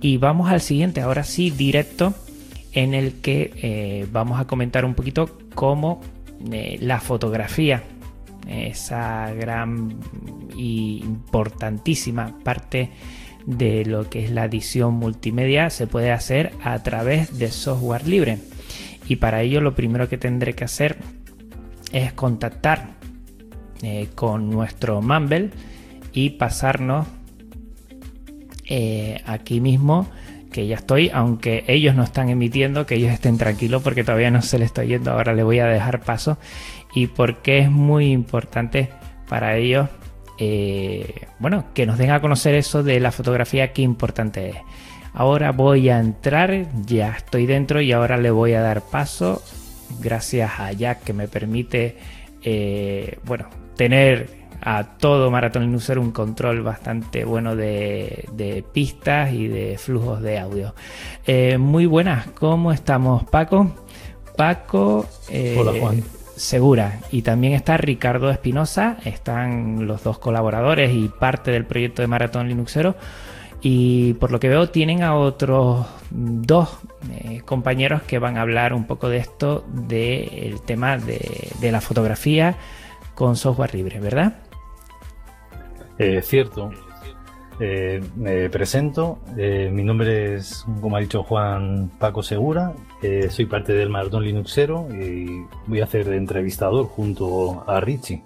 Y vamos al siguiente, ahora sí, directo, en el que eh, vamos a comentar un poquito cómo eh, la fotografía, esa gran y importantísima parte de lo que es la edición multimedia, se puede hacer a través de software libre. Y para ello lo primero que tendré que hacer es contactar eh, con nuestro Mumble y pasarnos eh, aquí mismo que ya estoy, aunque ellos no están emitiendo, que ellos estén tranquilos porque todavía no se les está yendo, ahora les voy a dejar paso y porque es muy importante para ellos, eh, bueno, que nos den a conocer eso de la fotografía, qué importante es. Ahora voy a entrar, ya estoy dentro y ahora le voy a dar paso, gracias a Jack que me permite, eh, bueno, tener a todo Maratón Linuxer un control bastante bueno de, pistas y de flujos de audio. Eh, muy buenas, ¿cómo estamos Paco? Paco... Eh, Hola Juan. Segura. Y también está Ricardo Espinosa, están los dos colaboradores y parte del proyecto de Maratón Linuxero. Y por lo que veo tienen a otros dos eh, compañeros que van a hablar un poco de esto, del tema de, de la fotografía con software libre, ¿verdad? Eh, cierto. Eh, me presento. Eh, mi nombre es, como ha dicho Juan Paco Segura. soy parte del Maratón Linuxero y voy a hacer de entrevistador junto a Richie.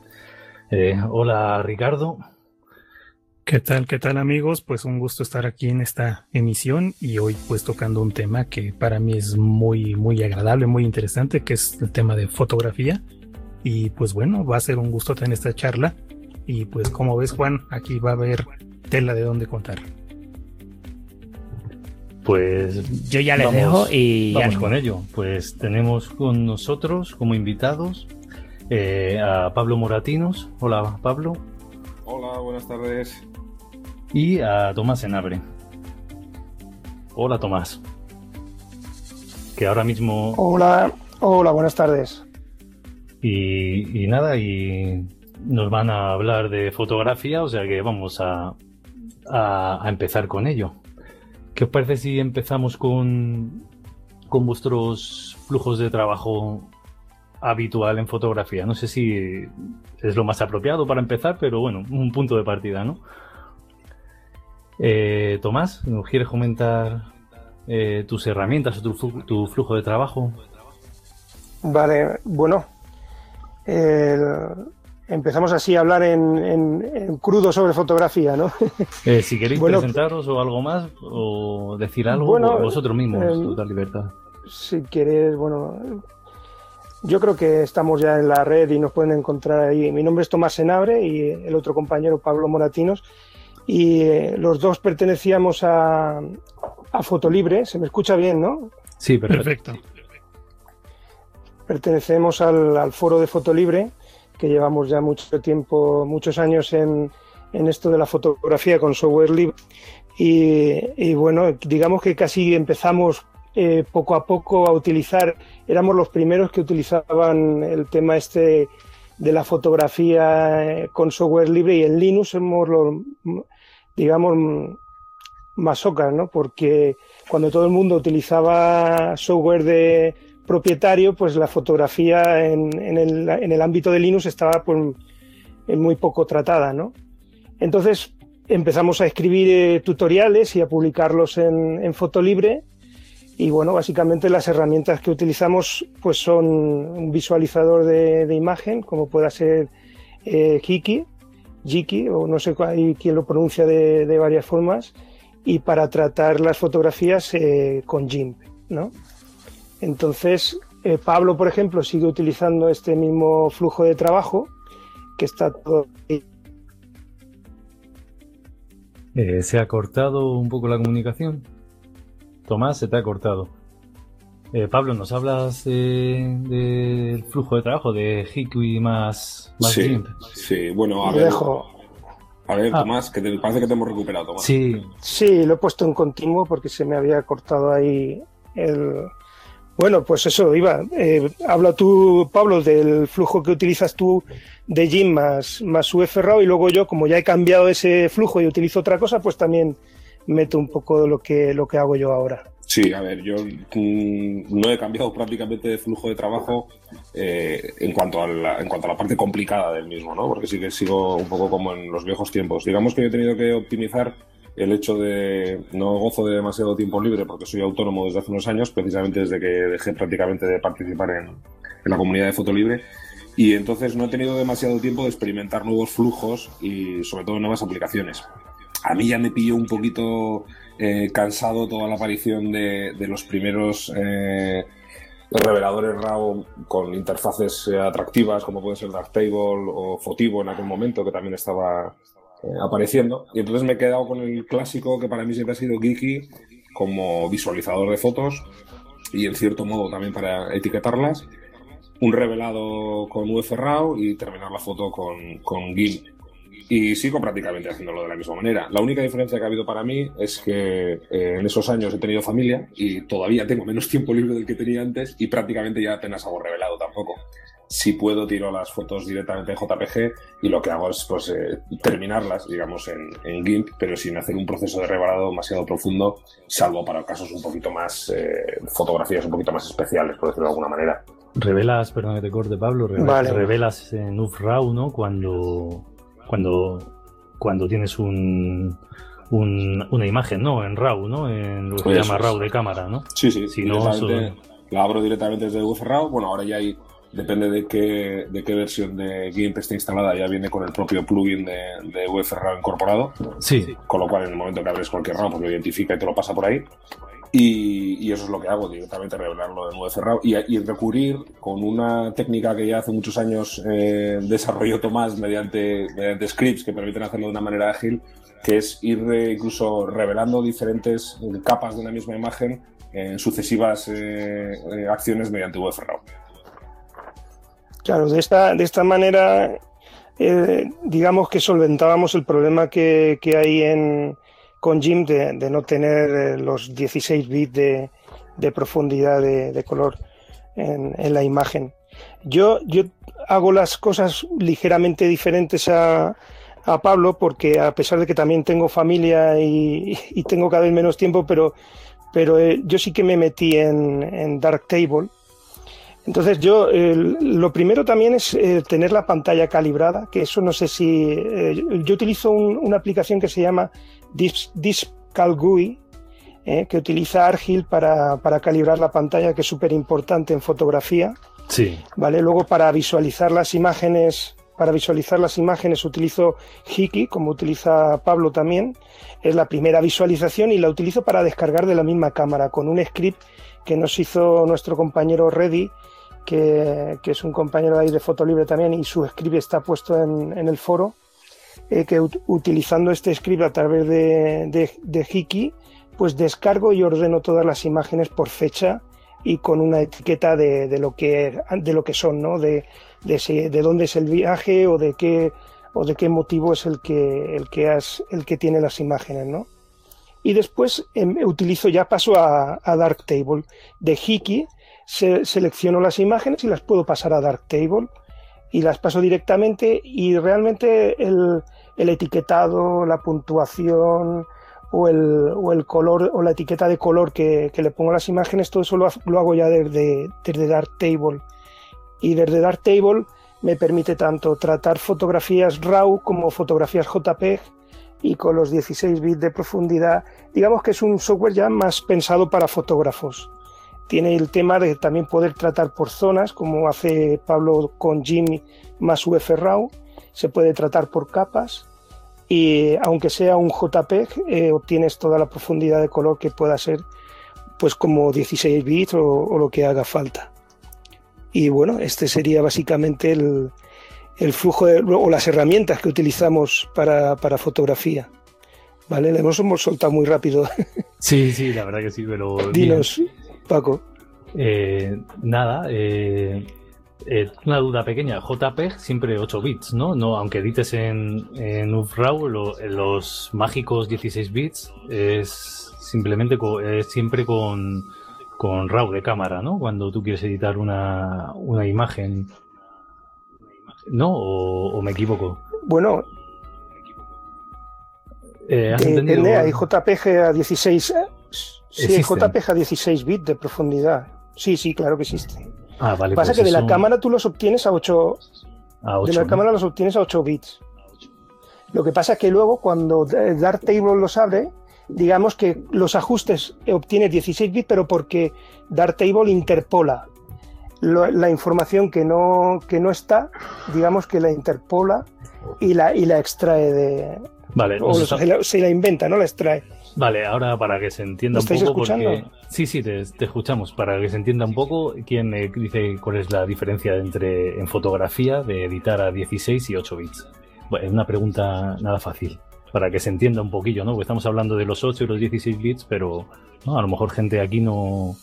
hola Ricardo. ¿Qué tal, qué tal amigos? Pues un gusto estar aquí en esta emisión y hoy pues tocando un tema que para mí es muy, muy agradable, muy interesante, que es el tema de fotografía. Y pues bueno, va a ser un gusto tener esta charla y pues como ves Juan, aquí va a haber tela de dónde contar. Pues yo ya les dejo y vamos con ello. Pues tenemos con nosotros como invitados eh, a Pablo Moratinos. Hola Pablo. Hola, buenas tardes. Y a Tomás Enabre. Hola Tomás. Que ahora mismo. Hola, hola, buenas tardes. Y, y nada, y nos van a hablar de fotografía, o sea que vamos a, a, empezar con ello. ¿Qué os parece si empezamos con, con vuestros flujos de trabajo habitual en fotografía? No sé si es lo más apropiado para empezar, pero bueno, un punto de partida, ¿no? Eh, Tomás, ¿nos quieres comentar eh, tus herramientas o tu, tu, flujo de trabajo? Vale, bueno, empezamos así a hablar en, crudo sobre fotografía, ¿no? Eh, si queréis presentaros o algo más, o decir algo, bueno, vosotros mismos, eh, total libertad. Si queréis, bueno, yo creo que estamos ya en la red y nos pueden encontrar ahí. Mi nombre es Tomás Senabre y el otro compañero Pablo Moratinos. Y eh, los dos pertenecíamos a, a Fotolibre. Se me escucha bien, ¿no? Sí, perfecto. Pertenecemos al, al foro de Fotolibre que llevamos ya mucho tiempo, muchos años en, en esto de la fotografía con software libre. Y, bueno, digamos que casi empezamos eh, poco a poco a utilizar, éramos los primeros que utilizaban el tema este de la fotografía eh, con software libre y en Linux somos los, digamos, masocas, ¿no? Porque cuando todo el mundo utilizaba software de, propietario, pues la fotografía en, el, ámbito de Linux estaba pues, muy poco tratada, ¿no? Entonces empezamos a escribir eh, tutoriales y a publicarlos en, en Fotolibre y bueno, básicamente las herramientas que utilizamos pues son un visualizador de, imagen, como pueda ser eh, Jiki, o no sé quién lo pronuncia de, de, varias formas, y para tratar las fotografías eh, con GIMP, ¿no? Entonces, eh, Pablo, por ejemplo, sigue utilizando este mismo flujo de trabajo que está todo. Eh, ¿Se ha cortado un poco la comunicación? Tomás, se te ha cortado. Eh, Pablo, ¿nos hablas del flujo de trabajo de Hikui más, más sí, sí, bueno, a ver. A ver, ah. Tomás, que te, parece que te hemos recuperado, Tomás. Sí. Sí, lo he puesto en continuo porque se me había cortado ahí el, bueno, pues eso, iba. Eh, habla tú, Pablo, del flujo que utilizas tú de Jim más, más UF y luego yo, como ya he cambiado ese flujo y utilizo otra cosa, pues también meto un poco lo que, lo que hago yo ahora. Sí, a ver, yo mm, no he cambiado prácticamente de flujo de trabajo eh, en, cuanto a la, en cuanto a la parte complicada del mismo, ¿no? Porque sí que sigo un poco como en los viejos tiempos. Digamos que yo he tenido que optimizar el hecho de no gozo de demasiado tiempo libre porque soy autónomo desde hace unos años, precisamente desde que dejé prácticamente de participar en, la comunidad de Foto Libre. Y entonces no he tenido demasiado tiempo de experimentar nuevos flujos y sobre todo nuevas aplicaciones. A mí ya me pilló un poquito eh, cansado toda la aparición de, los primeros eh, reveladores RAW con interfaces eh, atractivas como puede ser Darktable o Fotivo en aquel momento que también estaba eh, apareciendo. Y entonces me he quedado con el clásico que para mí siempre ha sido Geeky como visualizador de fotos y en cierto modo también para etiquetarlas. Un revelado con UF-RAW y terminar la foto con, con GIMP. Y sigo prácticamente haciéndolo de la misma manera. La única diferencia que ha habido para mí es que eh, en esos años he tenido familia y todavía tengo menos tiempo libre del que tenía antes y prácticamente ya apenas hago revelado si puedo tiro las fotos directamente en JPG y lo que hago es pues eh, terminarlas, digamos, en, en, GIMP, pero sin hacer un proceso de revelado demasiado profundo, salvo para casos un poquito más, eh, fotografías un poquito más especiales, por decirlo de alguna manera. Revelas, perdón que te corte Pablo, revelas, revelas en UFRAW, ¿no? Cuando, cuando, cuando tienes un, un, una imagen, ¿no? En RAW, ¿no? En lo que se llama RAW de cámara, ¿no? Sí, sí. Si no, la abro directamente desde UFRAW, bueno, ahora ya hay depende de qué, de qué versión de GIMP esté instalada, ya viene con el propio plugin de, de UFRAW incorporado. Sí. Con lo cual, en el momento que abres cualquier RAW, pues lo identifica y te lo pasa por ahí. Y, y eso es lo que hago, directamente revelarlo en UFRAW y, y recurrir con una técnica que ya hace muchos años eh, desarrolló Tomás mediante, mediante scripts que permiten hacerlo de una manera ágil, que es ir eh, incluso revelando diferentes capas de una misma imagen en sucesivas eh, eh acciones mediante UFRAW. Claro, de esta, de esta manera, eh, digamos que solventábamos el problema que, que hay en, con Jim de, de no tener eh, los 16 bits de, de profundidad de, de color en, en, la imagen. Yo, yo hago las cosas ligeramente diferentes a, a Pablo porque a pesar de que también tengo familia y, y tengo cada vez menos tiempo, pero, pero eh, yo sí que me metí en, en Darktable entonces yo, eh, lo primero también es eh, tener la pantalla calibrada, que eso no sé si... Eh, yo utilizo un, una aplicación que se llama GUI, eh, que utiliza Argil para, para, calibrar la pantalla, que es súper importante en fotografía. Sí. ¿Vale? Luego para visualizar las imágenes, para visualizar las imágenes utilizo Hiki, como utiliza Pablo también. Es la primera visualización y la utilizo para descargar de la misma cámara, con un script que nos hizo nuestro compañero Reddy, que, que, es un compañero ahí de Fotolibre también, y su script está puesto en, en el foro, eh, que utilizando este script a través de, de, de, Hiki, pues descargo y ordeno todas las imágenes por fecha y con una etiqueta de, de lo, que, de lo que son, ¿no? De, de, si, de dónde es el viaje o de qué, o de qué motivo es el que, el que, has, el que tiene las imágenes, ¿no? Y después eh, utilizo, ya paso a, a Darktable. De Hiki se, selecciono las imágenes y las puedo pasar a Darktable y las paso directamente y realmente el, el etiquetado, la puntuación o el, o el, color o la etiqueta de color que, que, le pongo a las imágenes, todo eso lo, lo hago ya desde, desde Darktable. Y desde Darktable me permite tanto tratar fotografías RAW como fotografías JPEG y con los 16 bits de profundidad. Digamos que es un software ya más pensado para fotógrafos tiene el tema de también poder tratar por zonas, como hace Pablo con Jimmy más UFRAW, se puede tratar por capas y aunque sea un JPEG eh, obtienes toda la profundidad de color que pueda ser pues como 16 bits o, o, lo que haga falta. Y bueno, este sería básicamente el, el flujo de, o las herramientas que utilizamos para, para fotografía. ¿Vale? Le hemos, hemos soltado muy rápido. Sí, sí, la verdad que sí, pero. Dinos. Bien. Paco. Eh, nada, eh, eh, una duda pequeña. JPEG siempre 8 bits, ¿no? no aunque edites en, en UFRAW, lo, los mágicos 16 bits es simplemente es siempre con, con RAW de cámara, ¿no? Cuando tú quieres editar una, una imagen. ¿No? ¿O, o me equivoco? Bueno, Eh, depende, hay JPG a 16. Sí, JPG a 16 bits de profundidad. Sí, sí, claro que existe. Ah, vale. Pasa que de la cámara tú los obtienes a 8. de la cámara los obtienes a 8 bits. Lo que pasa es que luego cuando Darktable los abre, digamos que los ajustes obtiene 16 bits, pero porque Darktable interpola la información que no, que no está, digamos que la interpola y la, y la extrae de. Vale, o se, la, inventa, ¿no? La extrae. Vale, ahora para que se entienda un poco. Porque... Sí, sí, te, escuchamos. Para que se entienda un poco, ¿quién me dice cuál es la diferencia entre en fotografía de editar a 16 y 8 bits? Bueno, es una pregunta nada fácil. Para que se entienda un poquillo, ¿no? Porque estamos hablando de los 8 y los 16 bits, pero ¿no? a lo mejor gente aquí no,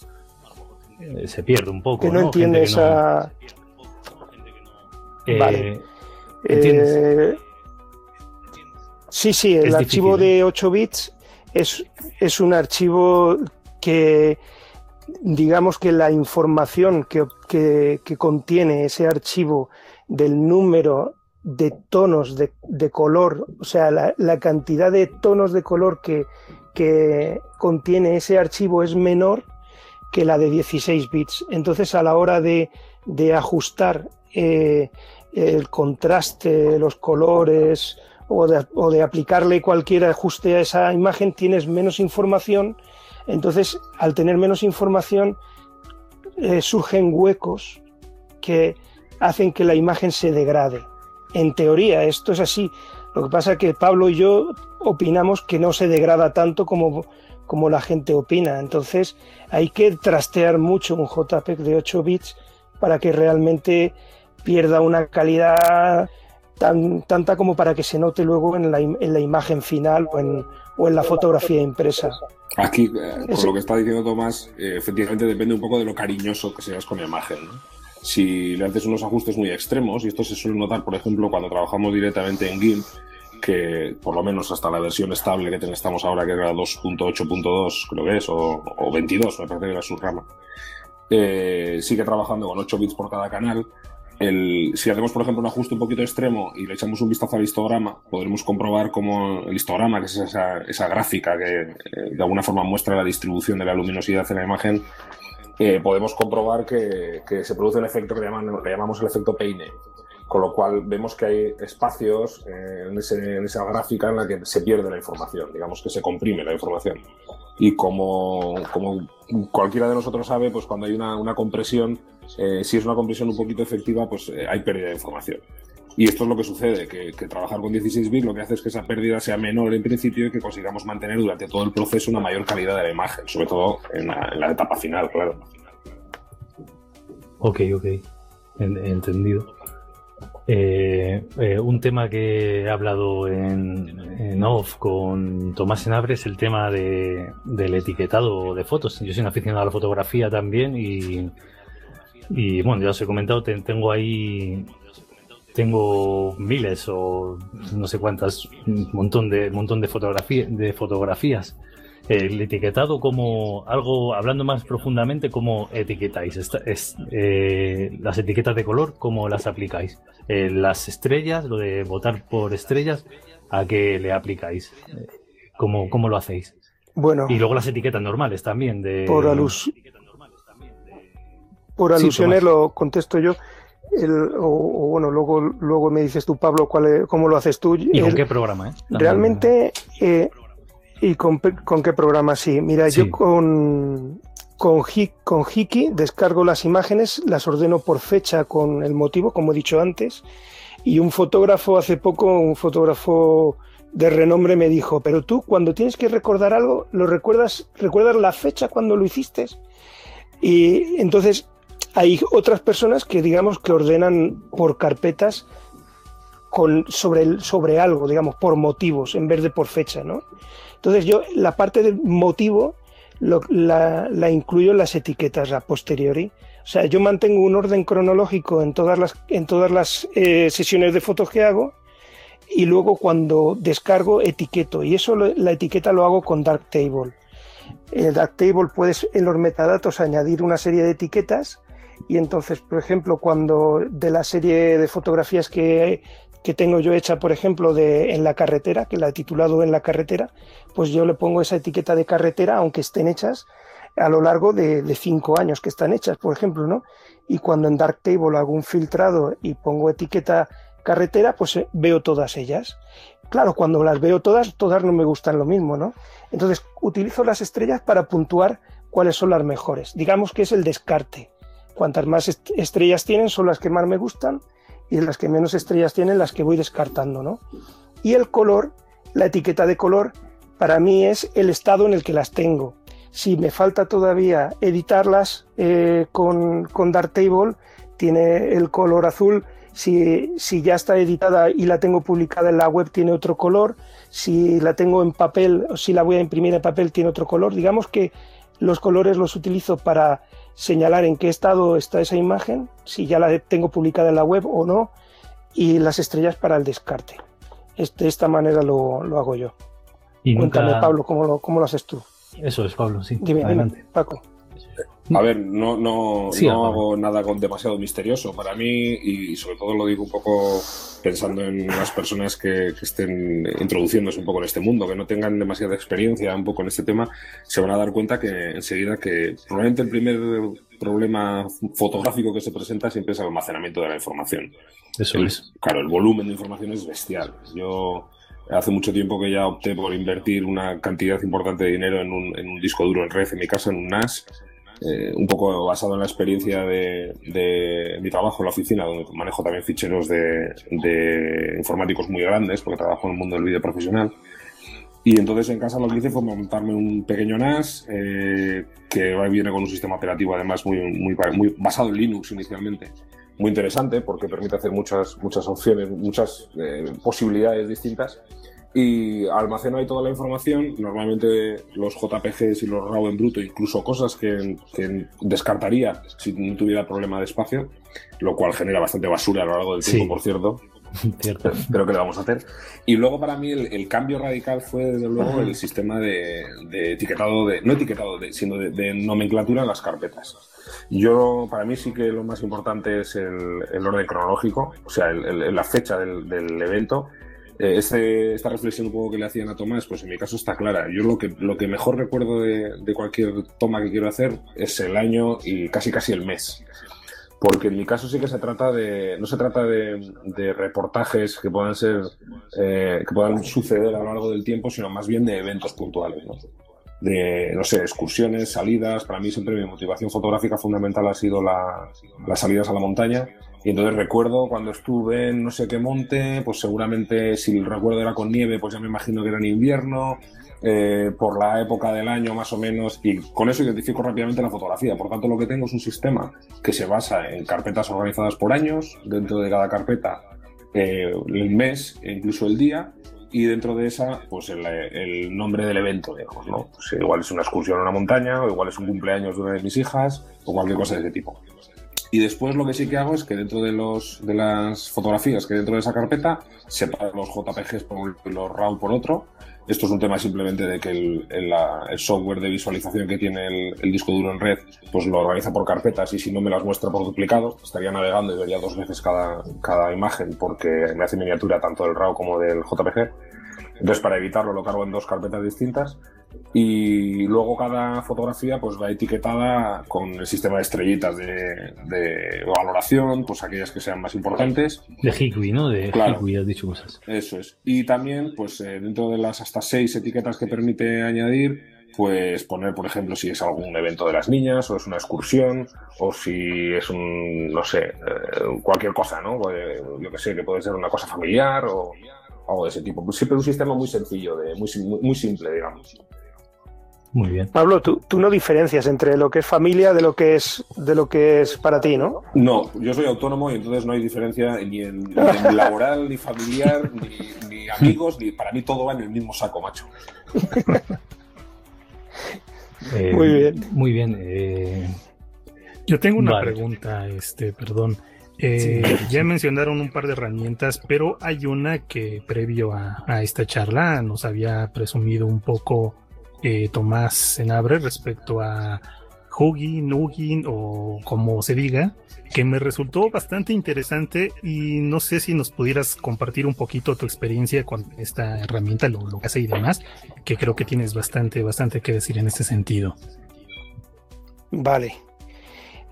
eh, se pierde un poco. Que no, entiende esa. Eh, vale. Eh, sí, sí, el archivo de 8 bits es, es un archivo que digamos que la información que, que, contiene ese archivo del número de tonos de, de color, o sea, la, la, cantidad de tonos de color que, que contiene ese archivo es menor que la de 16 bits. Entonces, a la hora de, de ajustar eh, el contraste, los colores o de, aplicarle cualquier ajuste a esa imagen, tienes menos información. Entonces, al tener menos información, eh, surgen huecos que hacen que la imagen se degrade. En teoría, esto es así. Lo que pasa es que Pablo y yo opinamos que no se degrada tanto como como la gente opina. Entonces hay que trastear mucho un JPEG de 8 bits para que realmente pierda una calidad tan, tanta como para que se note luego en la, en la imagen final o en, o en la fotografía impresa. Aquí, eh, por lo que está diciendo Tomás, eh, efectivamente depende un poco de lo cariñoso que seas con la imagen. Si le haces unos ajustes muy extremos, y esto se suele notar, por ejemplo, cuando trabajamos directamente en GIMP, que por lo menos hasta la versión estable que estamos ahora, que era 2.8.2, creo que es, o, 22, me parece que era su rama, eh, sigue trabajando con 8 bits por cada canal. El, si hacemos, por ejemplo, un ajuste un poquito extremo y le echamos un vistazo al histograma, podremos comprobar cómo el histograma, que es esa, esa gráfica que eh, de alguna forma muestra la distribución de la luminosidad en la imagen, eh, podemos comprobar que, que, se produce un efecto que le llamamos el efecto peine con lo cual vemos que hay espacios eh, en, esa gráfica en la que se pierde la información, digamos que se comprime la información. Y como, cualquiera de nosotros sabe, pues cuando hay una, compresión, eh, si es una compresión un poquito efectiva, pues eh, hay pérdida de información. Y esto es lo que sucede, que, trabajar con 16 bits lo que hace es que esa pérdida sea menor en principio y que consigamos mantener durante todo el proceso una mayor calidad de la imagen, sobre todo en la, etapa final, claro. Ok, ok. Entendido. Eh, eh, un tema que he hablado en, off con Tomás Enabre es el tema de, del etiquetado de fotos. Yo soy un aficionado a la fotografía también y, y bueno, ya os he comentado, tengo ahí tengo miles o no sé cuántas, un montón de, montón de, de fotografías el etiquetado como algo, hablando más profundamente, ¿cómo etiquetáis? es, eh, las etiquetas de color, ¿cómo las aplicáis? Eh, las estrellas, lo de votar por estrellas, ¿a qué le aplicáis? Eh, ¿Cómo, cómo lo hacéis? Bueno. Y luego las etiquetas normales también. De, por, alus por alusiones lo contesto yo. o, bueno, luego, luego me dices tú, Pablo, cuál cómo lo haces tú. ¿Y con qué programa? Realmente, ¿Y con, qué programa? Sí, mira, yo con, con, con Hiki descargo las imágenes, las ordeno por fecha con el motivo, como he dicho antes, y un fotógrafo hace poco, un fotógrafo de renombre me dijo, pero tú cuando tienes que recordar algo, lo recuerdas, recuerdas la fecha cuando lo hiciste. Y entonces hay otras personas que digamos que ordenan por carpetas con, sobre, sobre algo, digamos, por motivos, en vez de por fecha, ¿no? Entonces yo la parte del motivo la, incluyo en las etiquetas a posteriori. O sea, yo mantengo un orden cronológico en todas las, en todas las eh, sesiones de fotos que hago y luego cuando descargo etiqueto. Y eso la etiqueta lo hago con Darktable. En Darktable puedes en los metadatos añadir una serie de etiquetas y entonces, por ejemplo, cuando de la serie de fotografías que que tengo yo hecha, por ejemplo, de en la carretera, que la he titulado en la carretera, pues yo le pongo esa etiqueta de carretera, aunque estén hechas a lo largo de, de cinco años que están hechas, por ejemplo, ¿no? Y cuando en Darktable hago un filtrado y pongo etiqueta carretera, pues eh, veo todas ellas. Claro, cuando las veo todas, todas no me gustan lo mismo, ¿no? Entonces, utilizo las estrellas para puntuar cuáles son las mejores. Digamos que es el descarte. Cuantas más estrellas tienen son las que más me gustan y las que menos estrellas tienen las que voy descartando, ¿no? Y el color, la etiqueta de color, para mí es el estado en el que las tengo. Si me falta todavía editarlas eh, con, con Darktable, tiene el color azul. Si, si, ya está editada y la tengo publicada en la web, tiene otro color. Si la tengo en papel, o si la voy a imprimir en papel, tiene otro color. Digamos que los colores los utilizo para señalar en qué estado está esa imagen, si ya la tengo publicada en la web o no, y las estrellas para el descarte. de esta manera lo, lo hago yo. Y Cuéntame, Pablo, ¿cómo lo, ¿cómo lo haces tú? Eso es, Pablo, sí. Dime, Adelante. Paco. A ver, no, no, no hago nada con demasiado misterioso para mí y sobre todo lo digo un poco pensando en las personas que, estén introduciéndose un poco en este mundo, que no tengan demasiada experiencia un poco en este tema, se van a dar cuenta que enseguida que probablemente el primer problema fotográfico que se presenta siempre es el almacenamiento de la información. Eso es. Claro, el volumen de información es bestial. Yo hace mucho tiempo que ya opté por invertir una cantidad importante de dinero en un, en un disco duro en red en mi casa, en un NAS, eh, un poco basado en la experiencia de, mi trabajo en la oficina, donde manejo también ficheros de, informáticos muy grandes, porque trabajo en el mundo del vídeo profesional. Y entonces en casa lo que hice fue montarme un pequeño NAS eh, que viene con un sistema operativo además muy, muy, basado en Linux inicialmente. Muy interesante porque permite hacer muchas, muchas opciones, muchas eh, posibilidades distintas y almaceno ahí toda la información. Normalmente los JPGs y los RAW en bruto, incluso cosas que, descartaría si no tuviera problema de espacio, lo cual genera bastante basura a lo largo del tiempo, por cierto. Pero que le vamos a hacer. Y luego para mí el, cambio radical fue desde luego el sistema de, etiquetado, de, no etiquetado, sino de, nomenclatura en las carpetas. Yo, para mí sí que lo más importante es el, orden cronológico, o sea, la fecha del, del evento este, esta reflexión un poco que le hacían a Tomás, pues en mi caso está clara. Yo lo que, lo que mejor recuerdo de, cualquier toma que quiero hacer es el año y casi casi el mes. Porque en mi caso sí que se trata de, no se trata de, reportajes que puedan ser, eh, que puedan suceder a lo largo del tiempo, sino más bien de eventos puntuales, de, no sé, excursiones, salidas. Para mí siempre mi motivación fotográfica fundamental ha sido la, las salidas a la montaña y entonces recuerdo cuando estuve en no sé qué monte, pues seguramente si el recuerdo era con nieve, pues ya me imagino que era en invierno, eh, por la época del año más o menos, y con eso identifico rápidamente la fotografía. Por tanto, lo que tengo es un sistema que se basa en carpetas organizadas por años, dentro de cada carpeta eh, el mes e incluso el día, y dentro de esa, pues el, nombre del evento, digamos, ¿no? Pues igual es una excursión a una montaña, o igual es un cumpleaños de una de mis hijas, o cualquier cosa de ese tipo. Y después lo que sí que hago es que dentro de, los, de las fotografías que dentro de esa carpeta, separo los JPGs por un y los RAW por otro. Esto es un tema simplemente de que el, el, software de visualización que tiene el, disco duro en red, pues lo organiza por carpetas y si no me las muestra por duplicado, estaría navegando y vería dos veces cada, cada imagen porque me hace miniatura tanto del RAW como del JPG. Entonces, para evitarlo, lo cargo en dos carpetas distintas y luego cada fotografía pues va etiquetada con el sistema de estrellitas de, valoración, pues aquellas que sean más importantes. De Hikvi, ¿no? De claro, Hikvi, has dicho cosas. Eso es. Y también, pues eh, dentro de las hasta seis etiquetas que permite añadir, pues poner, por ejemplo, si es algún evento de las niñas, o es una excursión, o si es un, no sé, eh, cualquier cosa, ¿no? Pues, yo que sé, que puede ser una cosa familiar o algo de ese tipo. Pues siempre un sistema muy sencillo, de, muy, muy simple, digamos. Muy bien. Pablo, tú, tú, no diferencias entre lo que es familia de lo que es de lo que es para ti, ¿no? No, yo soy autónomo y entonces no hay diferencia ni en, laboral, ni familiar, ni, amigos, ni para mí todo va en el mismo saco, macho. Eh, muy bien. Muy bien. Eh, yo tengo una pregunta, este, perdón. Eh, ya mencionaron un par de herramientas, pero hay una que previo a, a esta charla nos había presumido un poco eh, Tomás Senabre respecto a Hugin, Ugin o como se diga, que me resultó bastante interesante y no sé si nos pudieras compartir un poquito tu experiencia con esta herramienta, lo, lo que hace y demás, que creo que tienes bastante, bastante que decir en este sentido. Vale.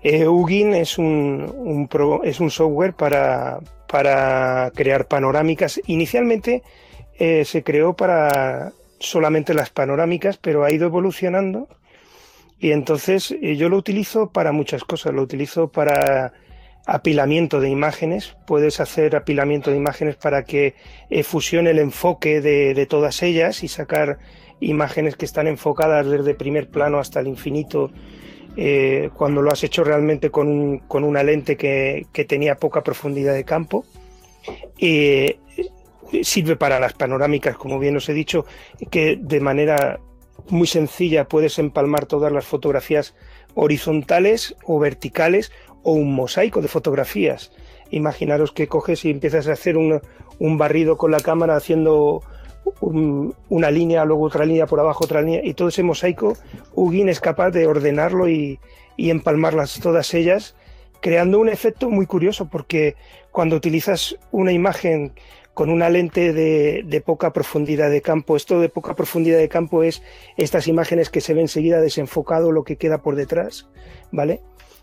Eh, Ugin es un, pro, es un software para, para crear panorámicas. Inicialmente eh, se creó para solamente las panorámicas, pero ha ido evolucionando y entonces eh, yo lo utilizo para muchas cosas. Lo utilizo para apilamiento de imágenes. Puedes hacer apilamiento de imágenes para que eh, fusione el enfoque de, de, todas ellas y sacar imágenes que están enfocadas desde primer plano hasta el infinito. Eh, cuando lo has hecho realmente con, un, con una lente que, que, tenía poca profundidad de campo. Y sirve para las panorámicas, como bien os he dicho, que de manera muy sencilla puedes empalmar todas las fotografías horizontales o verticales o un mosaico de fotografías. Imaginaros que coges y empiezas a hacer un, un barrido con la cámara haciendo un, una línea, luego otra línea por abajo, otra línea, y todo ese mosaico, Ugin es capaz de ordenarlo y, y empalmarlas todas ellas, creando un efecto muy curioso, porque cuando utilizas una imagen con una lente de, de, poca profundidad de campo. Esto de poca profundidad de campo es estas imágenes que se ven enseguida desenfocado lo que queda por detrás, ¿vale?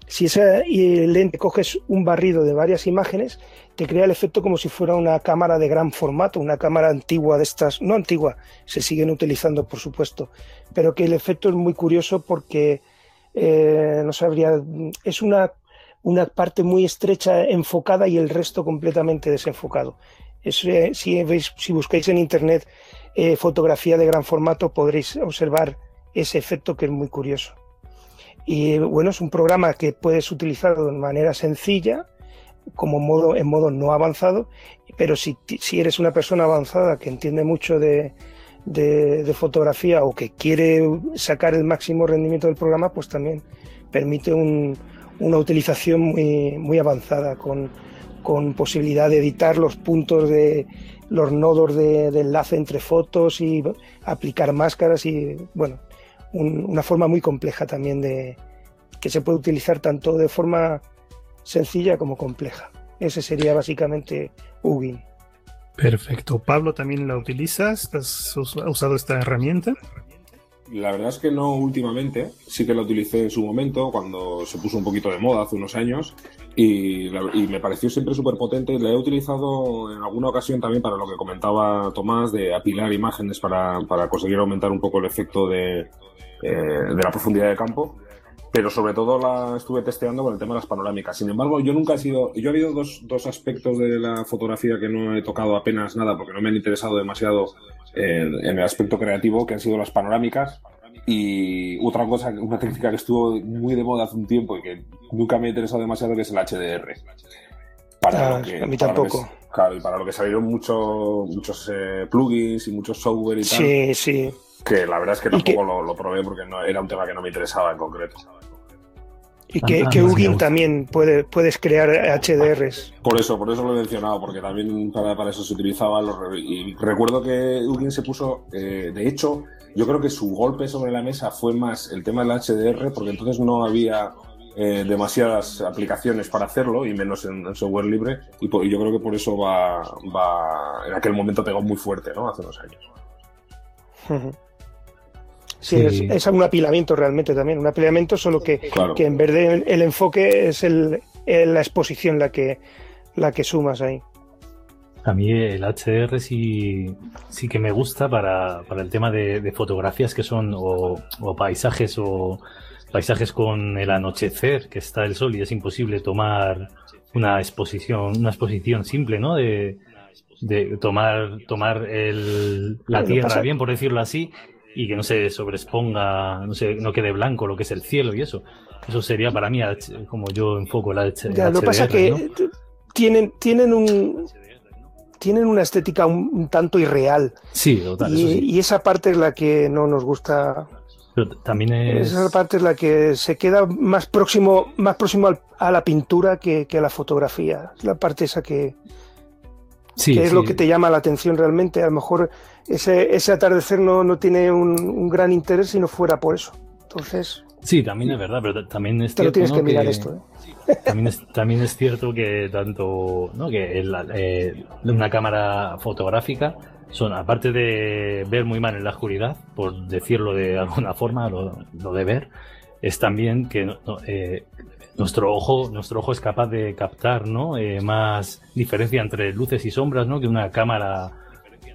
Si esa lente coges un barrido de varias imágenes, te crea el efecto como si fuera una cámara de gran formato, una cámara antigua de estas, no antigua, se siguen utilizando por supuesto, pero que el efecto es muy curioso porque eh, no sabría, es una, una parte muy estrecha enfocada y el resto completamente desenfocado. Es, eh, si, veis, si, buscáis en internet eh, fotografía de gran formato podréis observar ese efecto que es muy curioso. Y bueno, es un programa que puedes utilizar de manera sencilla, como modo, en modo no avanzado, pero si, si eres una persona avanzada que entiende mucho de, de, fotografía o que quiere sacar el máximo rendimiento del programa, pues también permite un, una utilización muy, muy avanzada con, con posibilidad de editar los puntos de los nodos de, enlace entre fotos y aplicar máscaras y bueno, un, una forma muy compleja también de que se puede utilizar tanto de forma sencilla como compleja. Ese sería básicamente Ugin. Perfecto. Pablo, ¿también la utilizas? ¿Has usado esta herramienta? La verdad es que no últimamente, sí que la utilicé en su momento, cuando se puso un poquito de moda hace unos años, y, la, y me pareció siempre súper potente. La he utilizado en alguna ocasión también para lo que comentaba Tomás, de apilar imágenes para, para conseguir aumentar un poco el efecto de, eh, de la profundidad de campo pero sobre todo la estuve testeando con el tema de las panorámicas. Sin embargo, yo nunca he sido. Yo he habido dos, dos aspectos de la fotografía que no he tocado apenas nada porque no me han interesado demasiado eh, en el aspecto creativo, que han sido las panorámicas. Y otra cosa, una técnica que estuvo muy de moda hace un tiempo y que nunca me ha interesado demasiado, que es el HDR. Para ah, que, a mí tampoco. Para que, claro, y para lo que salieron mucho, muchos eh, plugins y muchos software y tal. Sí, sí. Que la verdad es que tampoco que... lo, lo, probé porque no, era un tema que no me interesaba en concreto. Y que, ah, que Ugin también puede, puedes crear HDRs. Por eso, por eso lo he mencionado, porque también para, para eso se utilizaba. Los, y recuerdo que Ugin se puso, eh, de hecho, yo creo que su golpe sobre la mesa fue más el tema del HDR, porque entonces no había eh, demasiadas aplicaciones para hacerlo, y menos en, en software libre, y, por, y, yo creo que por eso va, va, en aquel momento pegó muy fuerte, ¿no? Hace unos años. Sí, sí. Es, es, un apilamiento realmente también, un apilamiento solo que, claro. que en vez de el enfoque es el, el, la exposición la que, la que sumas ahí. A mí el HDR sí, sí que me gusta para, para el tema de, de, fotografías que son o, o, paisajes o paisajes con el anochecer, que está el sol y es imposible tomar una exposición, una exposición simple, ¿no? De, de tomar, tomar el, la tierra bien, por decirlo así, y que no se sobreexponga, no, se, no quede blanco lo que es el cielo y eso. Eso sería para mí como yo enfoco el, H, ya, Lo que pasa es que ¿no? tienen, tienen un tienen una estética un, un tanto irreal. Sí, total. Y, sí. y, esa parte es la que no nos gusta. Pero también es... Esa parte es la que se queda más próximo, más próximo a la pintura que, que, a la fotografía. Es la parte esa que, sí, que es sí. lo que te llama la atención realmente. A lo mejor ese, ese atardecer no, no tiene un, un, gran interés si no fuera por eso. Entonces. Sí, también es verdad, pero también es cierto tienes ¿no? que mirar esto, ¿eh? también es, también es cierto que tanto ¿no? que el- eh, una cámara fotográfica son aparte de ver muy mal en la oscuridad por decirlo de alguna forma lo, lo de ver es también que no- no, eh, nuestro ojo nuestro ojo es capaz de captar no Eh, más diferencia entre luces y sombras no que una cámara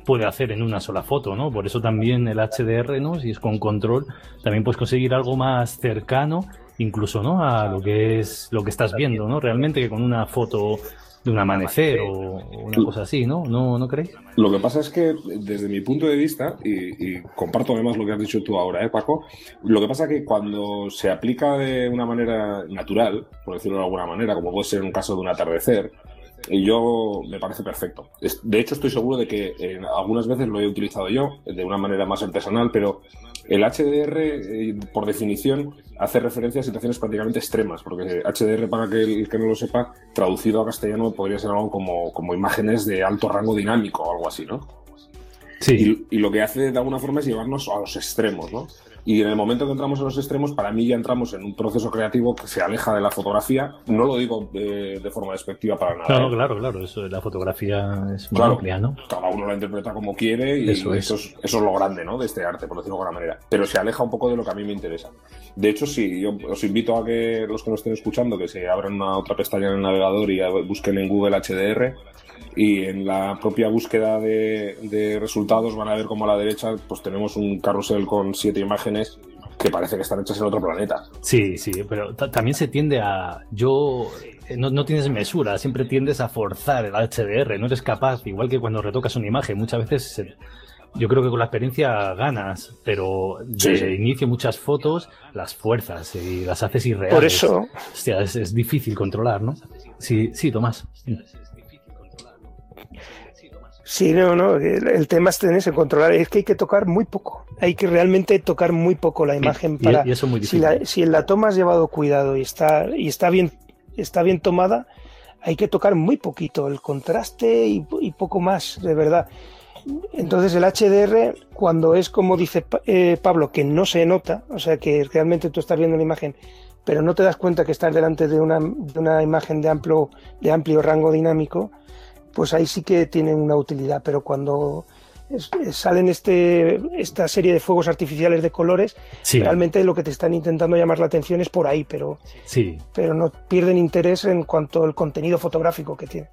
puede hacer en una sola foto, ¿no? Por eso también el HDR, ¿no? Si es con control, también puedes conseguir algo más cercano, incluso, ¿no? A lo que es lo que estás viendo, ¿no? Realmente que con una foto de un amanecer o una cosa así, ¿no? ¿No, ¿no creéis? Lo que pasa es que, desde mi punto de vista, y, y comparto además lo que has dicho tú ahora, ¿eh, Paco? Lo que pasa es que cuando se aplica de una manera natural, por decirlo de alguna manera, como puede ser un caso de un atardecer, yo me parece perfecto. De hecho, estoy seguro de que eh, algunas veces lo he utilizado yo de una manera más artesanal, pero el HDR, eh, por definición, hace referencia a situaciones prácticamente extremas, porque HDR, para que el que no lo sepa, traducido a castellano podría ser algo como, como imágenes de alto rango dinámico o algo así, ¿no? Sí, Y, y lo que hace de alguna forma es llevarnos a los extremos, ¿no? Y en el momento que entramos a los extremos, para mí ya entramos en un proceso creativo que se aleja de la fotografía. No lo digo de, de forma despectiva para nada. claro, ¿eh? claro, claro, eso, la fotografía es muy Claro. amplia, ¿no? Cada uno la interpreta como quiere y Eso eso es. es. Eso, es, lo grande, ¿no? De este arte, por decirlo de alguna manera. Pero se aleja un poco de lo que a mí me interesa. De hecho, sí, yo os invito a que los que nos estén escuchando, que se abran una otra pestaña en el navegador y busquen en Google HDR. Y en la propia búsqueda de, de resultados van a ver como a la derecha pues tenemos un carrusel con siete imágenes que parece que están hechas en otro planeta. Sí, sí, pero ta- también se tiende a. Yo. eh, No, no tienes mesura, siempre tiendes a forzar el HDR, no eres capaz, igual que cuando retocas una imagen, muchas veces se- yo creo que con la experiencia ganas, pero de Sí, sí. inicio muchas fotos las fuerzas y las haces irreales. Por eso, Hostia, es, es difícil controlar, ¿no? Sí, sí, Tomás. Sí, no, no, el, el tema es tenerse en controlar, es que hay que tocar muy poco, hay que realmente tocar muy poco la imagen Y- para... y eso es muy si, difícil. la, si en la toma has llevado cuidado y está, y está bien, está bien tomada, hay que tocar muy poquito, el contraste y, y poco más, de verdad. Entonces el HDR, cuando es como dice eh, Pablo, que no se nota, o sea que realmente tú estás viendo la imagen, pero no te das cuenta que estás delante de una, de una imagen de amplio, de amplio rango dinámico, pues ahí sí que tienen una utilidad. Pero cuando es- salen este, esta serie de fuegos artificiales de colores, Sí, realmente lo que te están intentando llamar la atención es por ahí, pero, sí, pero no pierden interés en cuanto al contenido fotográfico que tiene.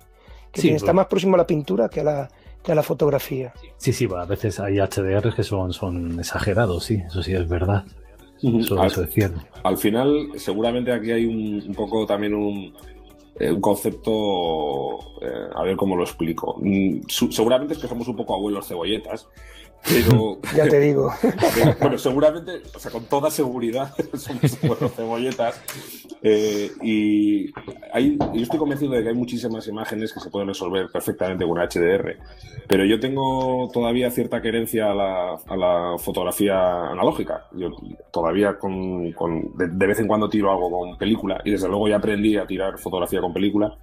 Que Sí, tiene. Está pues- más próximo a la pintura que a la, que a la fotografía. sí, sí, a veces hay HDRs que son, son exagerados, sí, eso sí es verdad. Eso, Al- eso es cierto. al final, seguramente aquí hay un, un poco también un, eh, un concepto, eh, a ver cómo lo explico. Mm, seguramente es que somos un poco abuelos cebolletas, pero, Ya te digo. pero, bueno, seguramente, o sea, con toda seguridad somos abuelos cebolletas. eh, y hay, yo estoy convencido de que hay muchísimas imágenes que se pueden resolver perfectamente con HDR, pero yo tengo todavía cierta querencia a la, a la fotografía analógica. Yo todavía con, con- de, de vez en cuando tiro algo con película y desde luego ya aprendí a tirar fotografía con película.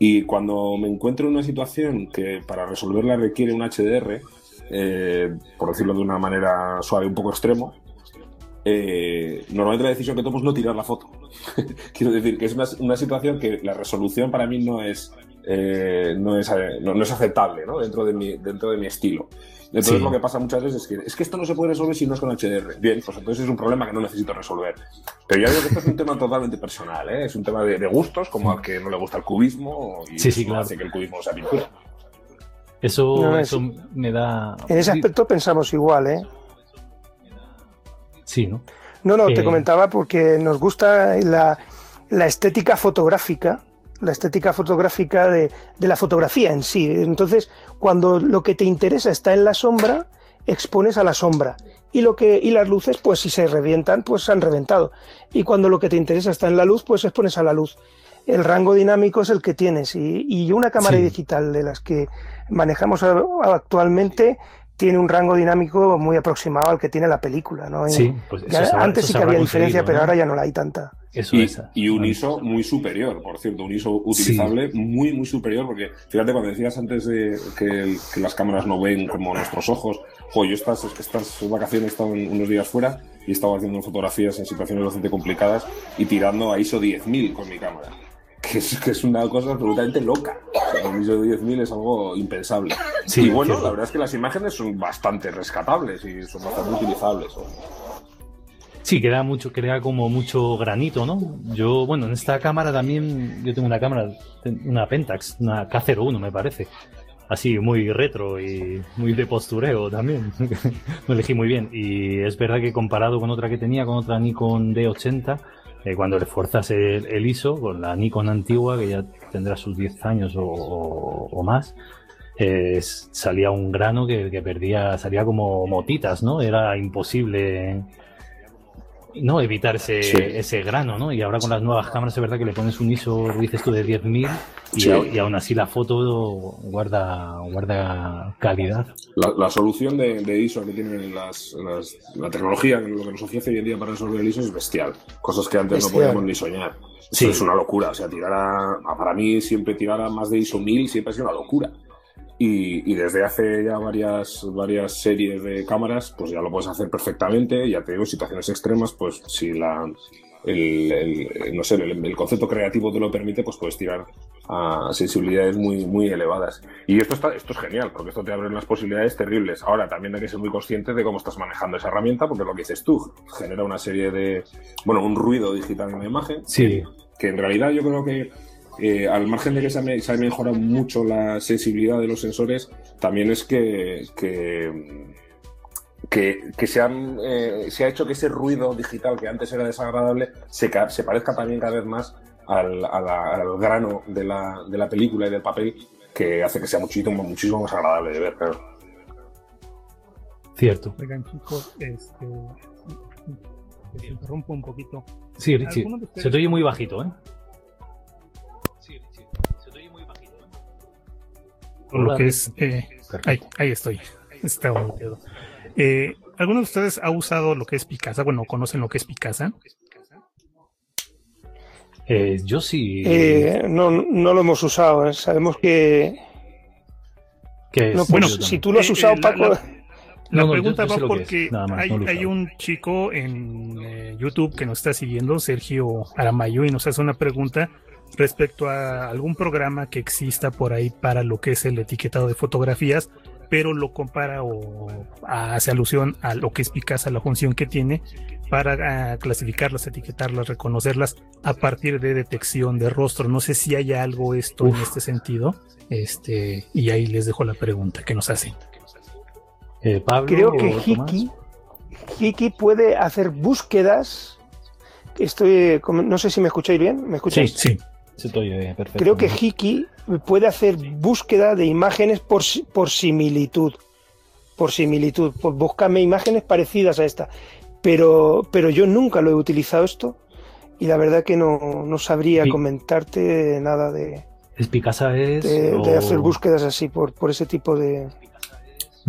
Y cuando me encuentro en una situación que para resolverla requiere un HDR, eh, por decirlo de una manera suave, un poco extremo, eh, normalmente la decisión que tomo es no tirar la foto. Quiero decir que es una, una situación que la resolución para mí no es, eh, no, es eh, no, no es aceptable ¿no? Dentro, de mi, dentro de mi estilo. Entonces Sí. lo que pasa muchas veces es que es que esto no se puede resolver si no es con HDR. Bien, pues entonces es un problema que no necesito resolver. Pero ya digo que esto es un tema totalmente personal, ¿eh? es un tema de, de gustos, como al que no le gusta el cubismo y Sí, sí, claro. hace que el cubismo sea pintura. Eso, No, es- eso me da. En ese aspecto pensamos igual, ¿eh? Sí, ¿no? No, no, Eh, te comentaba porque nos gusta la, la estética fotográfica, la estética fotográfica de, de la fotografía en sí. Entonces, cuando lo que te interesa está en la sombra, expones a la sombra. Y, lo que, y las luces, pues si se revientan, pues se han reventado. Y cuando lo que te interesa está en la luz, pues expones a la luz. El rango dinámico es el que tienes. Y, y una cámara Sí. digital de las que manejamos actualmente tiene un rango dinámico muy aproximado al que tiene la película. ¿no? Sí, pues eso antes eso sí que había diferencia, pero ahora ya no la hay tanta. Eso Y, es. y un ISO muy superior, por cierto, un ISO utilizable muy, muy superior, porque fíjate, cuando decías antes de que, que las cámaras no ven como nuestros ojos, jo, yo estas, estas vacaciones he estado unos días fuera y estaba haciendo fotografías en situaciones bastante complicadas y tirando a ISO 10.000 con mi cámara. Que es, que es una cosa absolutamente loca. El ISO 10.000 es algo impensable. Sí, y bueno, la verdad es que las imágenes son bastante rescatables y son bastante utilizables. Sí, queda mucho, queda como mucho granito, ¿no? Yo, bueno, en esta cámara también, yo tengo una cámara, una Pentax, una K01 me parece. Así, muy retro y muy de postureo también. Lo elegí muy bien. Y es verdad que comparado con otra que tenía, con otra Nikon D80, eh, cuando le fuerzas el, el ISO, con la Nikon antigua, que ya tendrá sus 10 años o, o- o más, eh, salía un grano que, que perdía, salía como motitas, ¿no? Era imposible no evitar ese, Sí. ese grano, ¿no? Y ahora con las nuevas cámaras es verdad que le pones un ISO, dices tú, de 10.000 y, Sí. a- y aún así la foto guarda, guarda calidad. La, la solución de, de ISO que tienen las, las- la tecnología, lo que nos ofrece hoy en día para resolver el ISO es bestial. Cosas que antes Bestial. no podíamos ni soñar. Eso Sí. es una locura. O sea, tirar a, para mí siempre tirar a más de ISO 1000 siempre ha sido una locura. Y, y desde hace ya varias, varias series de cámaras, pues ya lo puedes hacer perfectamente. Ya te digo, en situaciones extremas, pues si la, el, el- no sé, el, el concepto creativo te lo permite, pues puedes tirar a sensibilidades muy, muy elevadas. Y esto, está, esto es genial, porque esto te abre unas posibilidades terribles. Ahora, también hay que ser muy consciente de cómo estás manejando esa herramienta, porque lo que dices tú genera una serie de, bueno, un ruido digital en la imagen, Sí, que en realidad yo creo que eh, al margen de que se ha, me- se ha mejorado mucho la sensibilidad de los sensores, también es que, que, que, que se, han, eh, se ha hecho que ese ruido digital que antes era desagradable se, se parezca también cada vez más al, a la- al grano de la, de la película y del papel, que hace que sea muchísimo, muchísimo más agradable de ver, claro. cierto. Oigan, chicos, este. Les interrumpo un poquito. Sí, Richie, ¿Alguno de ustedes- se te oye muy bajito, ¿eh? Por lo que es. eh, ahí, ahí estoy. Estaba muteado. Eh, ¿Alguno de ustedes ha usado lo que es Picasa? Bueno, ¿conocen lo que es Picasa? Eh, yo sí. Eh, no, no lo hemos usado. ¿eh? Sabemos que. que No, pues, yo si tú lo has Eh, usado, eh, la- Paco. la- La No, no, yo- pregunta yo va porque más, hay, no hay un chico en eh, YouTube que nos está siguiendo, Sergio Aramayo, y nos hace una pregunta respecto a algún programa que exista por ahí para lo que es el etiquetado de fotografías, pero lo compara o hace alusión a lo que es Picasa, la función que tiene para ah, clasificarlas, etiquetarlas, reconocerlas a partir de detección de rostro. No sé si hay algo esto en este sentido. Este, y ahí les dejo la pregunta que nos hacen. Eh, Pablo Creo que? Hiki, Hiki puede hacer búsquedas. Estoy, com- no sé si me escucháis bien. ¿Me Sí, escucháis? Sí. Perfecto. Creo que Hiki puede hacer búsqueda de imágenes por, por similitud. Por similitud. Por búscame imágenes parecidas a esta. Pero, pero yo nunca lo he utilizado esto. Y la verdad que no, no sabría Sí. comentarte nada de, ¿Es Picasa es. de, de hacer búsquedas así por, por ese tipo de.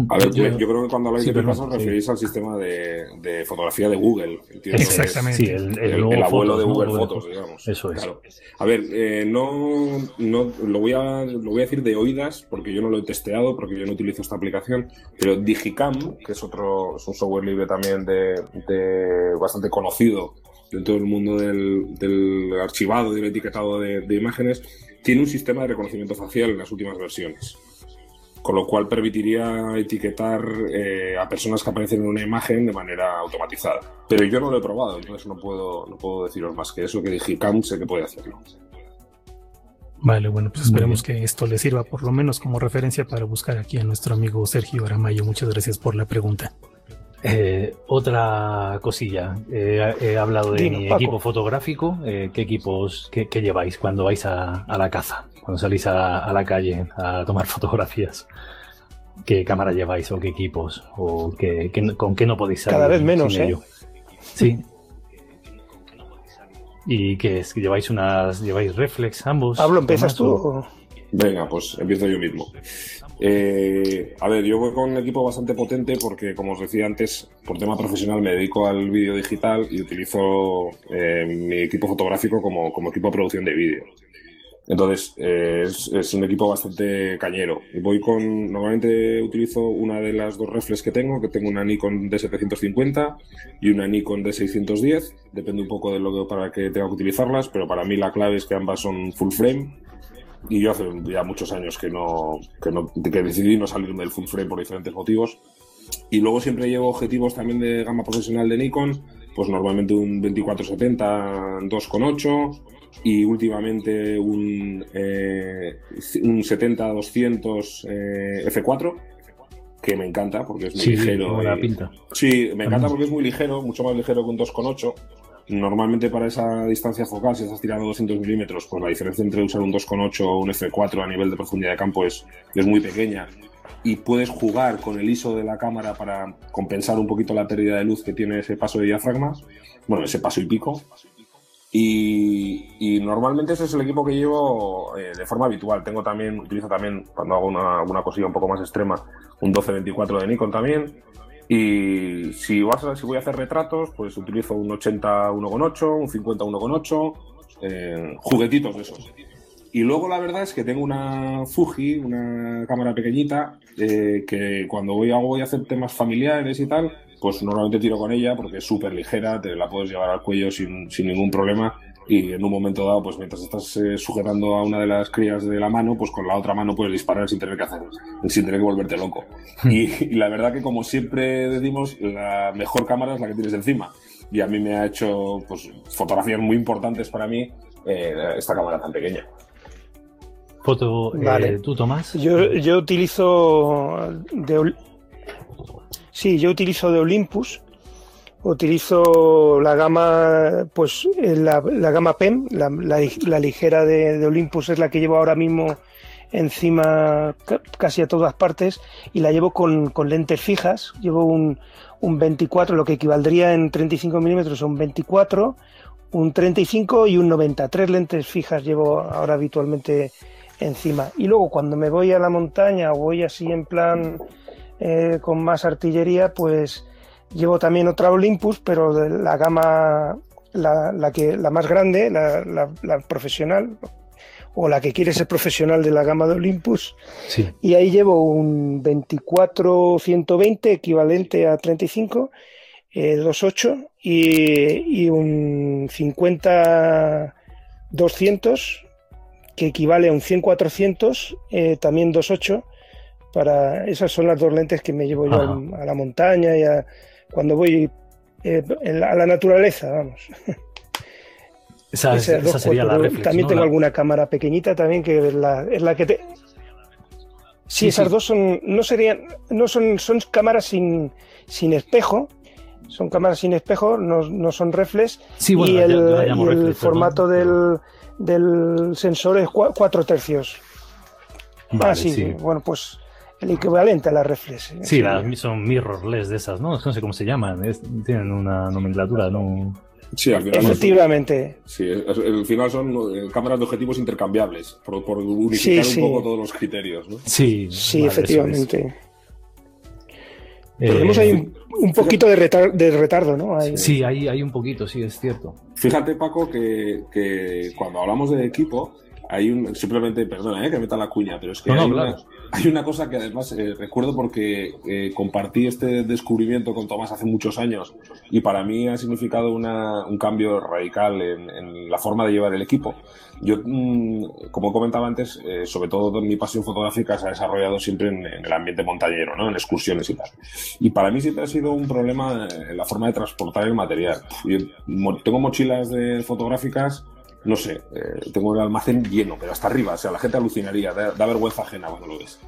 A ver, Yo- creo que cuando habláis Sí, de os sí. referís al sistema de, de fotografía de Google. entiendo es- Exactamente. Sí, el, el el, nuevo el abuelo Fotos, de ¿no? Google Google Fotos, digamos. Eso es. Claro. A ver, eh, no, no lo voy a lo voy a decir de oídas porque yo no lo he testeado, porque yo no utilizo esta aplicación, pero Digicam, que es otro es un software libre también de, de bastante conocido en todo el mundo del, del archivado y del etiquetado de, de imágenes, tiene un sistema de reconocimiento facial en las últimas versiones. Con lo cual permitiría etiquetar eh, a personas que aparecen en una imagen de manera automatizada. Pero yo no lo he probado, entonces no puedo, no puedo deciros más que eso, que Digicam sé que puede hacerlo. Vale, bueno, pues esperemos que esto le sirva por lo menos como referencia para buscar aquí a nuestro amigo Sergio Aramayo. Muchas gracias por la pregunta. Eh, otra cosilla. Eh, he hablado de Dino, mi Paco. equipo fotográfico. Eh, ¿Qué equipos qué, qué lleváis cuando vais a, a la caza? Cuando salís a, a la calle a tomar fotografías. ¿Qué cámara lleváis o qué equipos? ¿O qué, qué- con qué no podéis salir? Cada vez menos, ¿eh? ello? Sí. ¿Y qué es? ¿Lleváis unas lleváis reflex ambos? Pablo, ¿empiezas tú? o- o- Venga, pues empiezo yo mismo. Eh, a ver, yo voy con un equipo bastante potente porque, como os decía antes, por tema profesional me dedico al vídeo digital y utilizo eh, mi equipo fotográfico como, como equipo de producción de vídeo. Entonces, eh, es, un equipo bastante cañero. Voy con, normalmente utilizo una de las dos reflex que tengo, que tengo una Nikon D750 y una Nikon D610. Depende un poco de lo que para que tenga que utilizarlas, pero para mí la clave es que ambas son full frame. Y yo hace ya muchos años que no, que no, que decidí no salirme del full frame por diferentes motivos. Y luego siempre llevo objetivos también de gama profesional de Nikon, pues normalmente un 2470 2.8 y últimamente un, eh, un 70-200 eh, F4 que me encanta porque es muy ligero. pinta. Sí, me encanta porque es muy ligero, mucho más ligero que un 2.8. Normalmente para esa distancia focal, si estás tirando 200 milímetros, pues la diferencia entre usar un 2.8 o un F4 a nivel de profundidad de campo es, es muy pequeña y puedes jugar con el ISO de la cámara para compensar un poquito la pérdida de luz que tiene ese paso de diafragma, bueno, ese paso y pico, y, normalmente ese es el equipo que llevo eh, de forma habitual. Tengo también, utilizo también, cuando hago una, una cosilla un poco más extrema, un 1224 de Nikon también. Y si, vas si voy a hacer retratos, pues utilizo un 80 1.8, un 50 1.8, eh, juguetitos de esos. Y luego la verdad es que tengo una Fuji, una cámara pequeñita, eh, que cuando voy a, voy a hacer temas familiares y tal, pues normalmente tiro con ella porque es súper ligera, te la puedes llevar al cuello sin, sin, ningún problema y en un momento dado, pues mientras estás eh, sujetando a una de las crías de la mano, pues con la otra mano puedes disparar sin tener que hacer, sin tener que volverte loco. Hmm. y, la verdad que como siempre decimos, la mejor cámara es la que tienes encima. Y a mí me ha hecho pues, fotografías muy importantes para mí eh, esta cámara tan pequeña. Foto, eh, ¿tú Tomás? Yo, yo utilizo de, Sí, yo utilizo de Olympus, utilizo la gama, pues eh, la, gama PEM, la, ligera de, Olympus es la que llevo ahora mismo encima casi a todas partes y la llevo con, lentes fijas, llevo un, un 24, lo que equivaldría en 35 milímetros a un 24, un 35 y un 90, tres lentes fijas llevo ahora habitualmente encima. Y luego cuando me voy a la montaña o voy así en plan eh, con más artillería, pues llevo también otra Olympus, pero de la gama, la, que, la más grande, la, profesional, o la que quiere ser profesional de la gama de Olympus. Y ahí llevo un 24-120 equivalente a 35, eh, 2.8 y, y un 50-200 que equivale a un 100-400, eh, también 2.8 para esas son las dos lentes que me llevo yo a la montaña y cuando voy eh, a la naturaleza, vamos. Esa, sería la También tengo alguna cámara pequeñita también que es la, es la que te. Sí, esas dos son no serían no son son cámaras sin sin espejo, son cámaras sin espejo, no, no son reflex. Y el, formato del, del sensor es cuatro tercios. ah, sí, bueno, pues el equivalente a la reflex. Sí, son mirrorless de esas, ¿no? No sé cómo se llaman, tienen una nomenclatura, ¿no? Sí, al final Efectivamente. sí, al final son eh, cámaras de objetivos intercambiables, por, unificar un poco todos los criterios, ¿no? Sí, sí, efectivamente. Tenemos ahí un, poquito de, retardo, ¿no? Sí, hay, hay un poquito, sí, es cierto. Fíjate, Paco, que, que cuando hablamos de equipo, hay un. Simplemente, perdona, ¿eh? que meta la cuña, pero es que hay, una, cosa que además eh, recuerdo porque eh, compartí este descubrimiento con Tomás hace muchos años y para mí ha significado una, un cambio radical en, la forma de llevar el equipo. Yo, mm, como comentaba antes, eh, sobre todo mi pasión fotográfica se ha desarrollado siempre en, el ambiente montañero, ¿no? en excursiones y tal. Y para mí siempre ha sido un problema en la forma de transportar el material. Yo tengo mochilas de fotográficas no sé, eh, tengo el almacén lleno, pero hasta arriba, o sea, la gente alucinaría, da, vergüenza ajena cuando lo ves.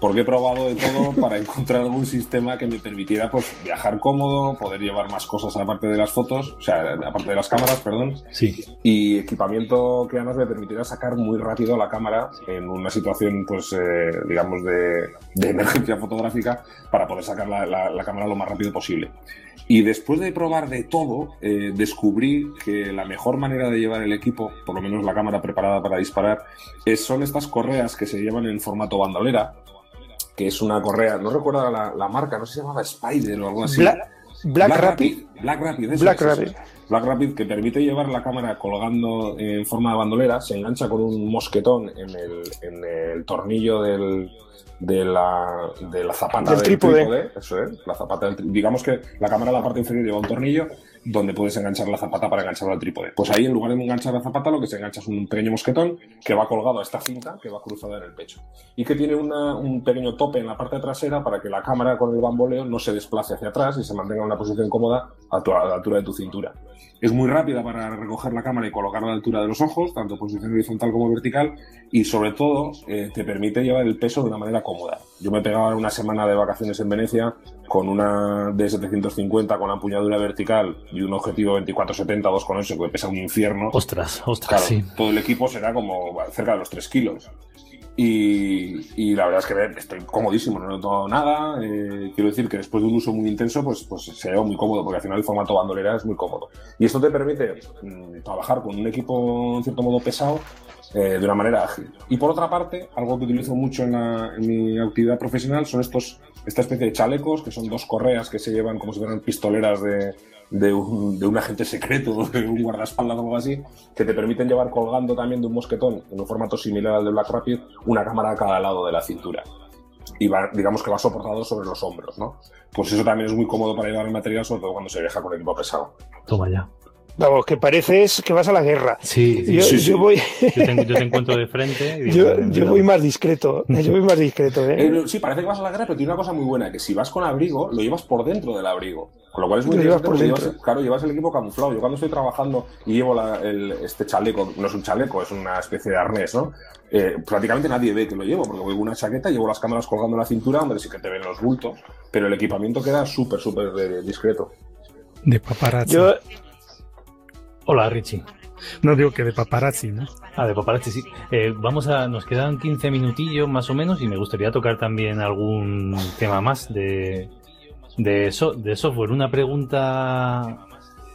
Porque he probado de todo para encontrar algún sistema que me permitiera pues viajar cómodo, poder llevar más cosas aparte de las fotos, o sea, aparte de las cámaras, perdón. Sí. Y equipamiento que además me permitiera sacar muy rápido la cámara en una situación, pues, eh, digamos, de, emergencia fotográfica para poder sacar la cámara lo más rápido posible. Y después de probar de todo, eh, descubrí que la mejor manera de llevar el equipo, por lo menos la cámara preparada para disparar, es, son estas correas que se llevan en formato bandolera, que es una correa, no recuerdo la, marca, no se llamaba Spider o algo así. Black, Rapid. Black Rapid, Black Rapid. Black Rapid que permite llevar la cámara colgando en forma de bandolera, se engancha con un mosquetón en el, en el tornillo del, de la, de la zapata del, trípode. Eso es, la zapata del, digamos que la cámara en la parte inferior lleva un tornillo donde puedes enganchar la zapata para engancharlo al trípode. Pues ahí en lugar de enganchar la zapata lo que se engancha es un pequeño mosquetón que va colgado a esta cinta que va cruzada en el pecho y que tiene un pequeño tope en la parte trasera para que la cámara con el bamboleo no se desplace hacia atrás y se mantenga en una posición cómoda a, tu, a la altura de tu cintura. Es muy rápida para recoger la cámara y colocarla a la altura de los ojos, tanto en posición horizontal como vertical, y sobre todo eh, te permite llevar el peso de una manera cómoda. Yo me pegaba una semana de vacaciones en Venecia con una D750 con empuñadura vertical y un objetivo 24-70 2,8 que pesa un infierno. Ostras, ostras, sí. Todo el equipo será como cerca de los 3 kilos. Y, la verdad es que estoy comodísimo, no noto nada. Eh, quiero decir que después de un uso muy intenso, pues, pues se ve muy cómodo, porque al final el formato bandolera es muy cómodo. Y esto te permite mm, trabajar con un equipo en cierto modo pesado eh, de una manera ágil. Y por otra parte, algo que utilizo mucho en, en, mi actividad profesional son estos, esta especie de chalecos, que son dos correas que se llevan como si fueran pistoleras de, de un, de un agente secreto, de un guardaespaldas o algo así, que te permiten llevar colgando también de un mosquetón, en un formato similar al de Black Rapid, una cámara a cada lado de la cintura. Y va, digamos que va soportado sobre los hombros, ¿no? Pues eso también es muy cómodo para llevar el material, sobre todo cuando se viaja con equipo pesado. Toma ya. Vamos, que pareces que vas a la guerra. Sí, yo, sí, yo voy. Yo te, yo te, encuentro de frente. Y yo, yo voy más discreto. Yo voy más discreto, ¿eh? ¿eh? Sí, parece que vas a la guerra, pero tiene una cosa muy buena: que si vas con abrigo, lo llevas por dentro del abrigo. Con lo cual es muy interesante. Llevas, claro, llevas el equipo camuflado. Yo cuando estoy trabajando y llevo la, el, este chaleco, no es un chaleco, es una especie de arnés, ¿no? Eh, prácticamente nadie ve que lo llevo, porque voy con una chaqueta, llevo las cámaras colgando en la cintura, donde sí que te ven los bultos, pero el equipamiento queda súper, súper eh, discreto. De paparazzi. Yo, Hola, Richie. No digo que de paparazzi, ¿no? Ah, de paparazzi, sí. Eh, vamos a, nos quedan 15 minutillos más o menos y me gustaría tocar también algún tema más de, de, so, de software. Una pregunta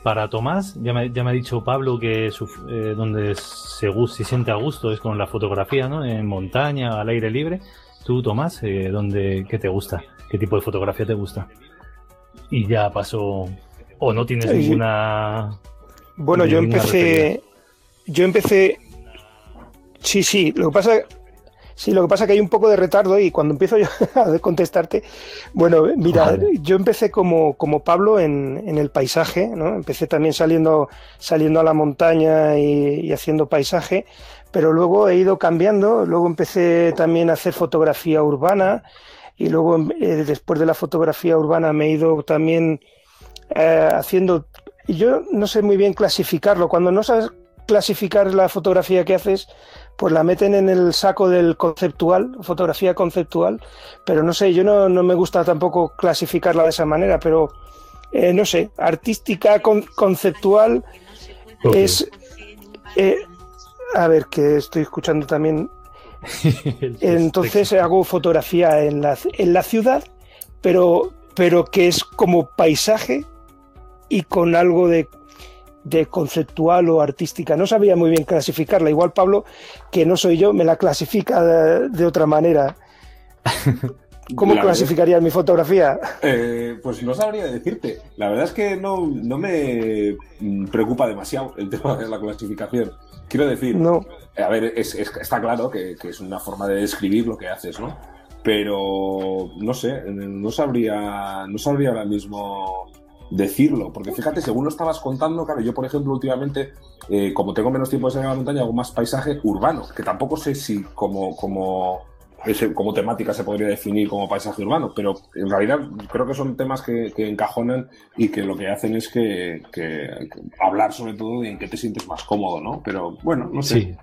para Tomás. Ya me, ya me ha dicho Pablo que su, eh, donde se, se siente a gusto es con la fotografía, ¿no? En montaña, al aire libre. Tú, Tomás, eh, ¿dónde, ¿qué te gusta? ¿Qué tipo de fotografía te gusta? Y ya pasó... ¿O no tienes ninguna bueno, yo empecé. Yo empecé. Sí, sí. Lo que pasa. Sí, lo que pasa es que hay un poco de retardo y cuando empiezo yo a contestarte, bueno, mira, yo empecé como, como Pablo en, en, el paisaje, ¿no? Empecé también saliendo, saliendo a la montaña y, y, haciendo paisaje, pero luego he ido cambiando, luego empecé también a hacer fotografía urbana y luego eh, después de la fotografía urbana me he ido también eh, haciendo yo no sé muy bien clasificarlo. Cuando no sabes clasificar la fotografía que haces, pues la meten en el saco del conceptual, fotografía conceptual, pero no sé, yo no, no me gusta tampoco clasificarla de esa manera, pero eh, no sé, artística, con, conceptual, okay. es... Eh, a ver, que estoy escuchando también. Entonces hago fotografía en la, en la ciudad, pero, pero que es como paisaje y con algo de, de, conceptual o artística. No sabía muy bien clasificarla. Igual Pablo, que no soy yo, me la clasifica de, de otra manera. ¿Cómo la clasificarías verdad, mi fotografía? Eh, pues no sabría decirte. La verdad es que no, no, me preocupa demasiado el tema de la clasificación. Quiero decir, no. a ver, es, es, está claro que, que, es una forma de describir lo que haces, ¿no? Pero no sé, no sabría, no sabría ahora mismo decirlo, porque fíjate, según lo estabas contando, claro, yo por ejemplo últimamente, eh, como tengo menos tiempo de salir a la montaña, hago más paisaje urbano, que tampoco sé si como, como, ese, como temática se podría definir como paisaje urbano, pero en realidad creo que son temas que, que encajonan y que lo que hacen es que, que, hablar sobre todo de en qué te sientes más cómodo, ¿no? Pero bueno, no sé. Sí.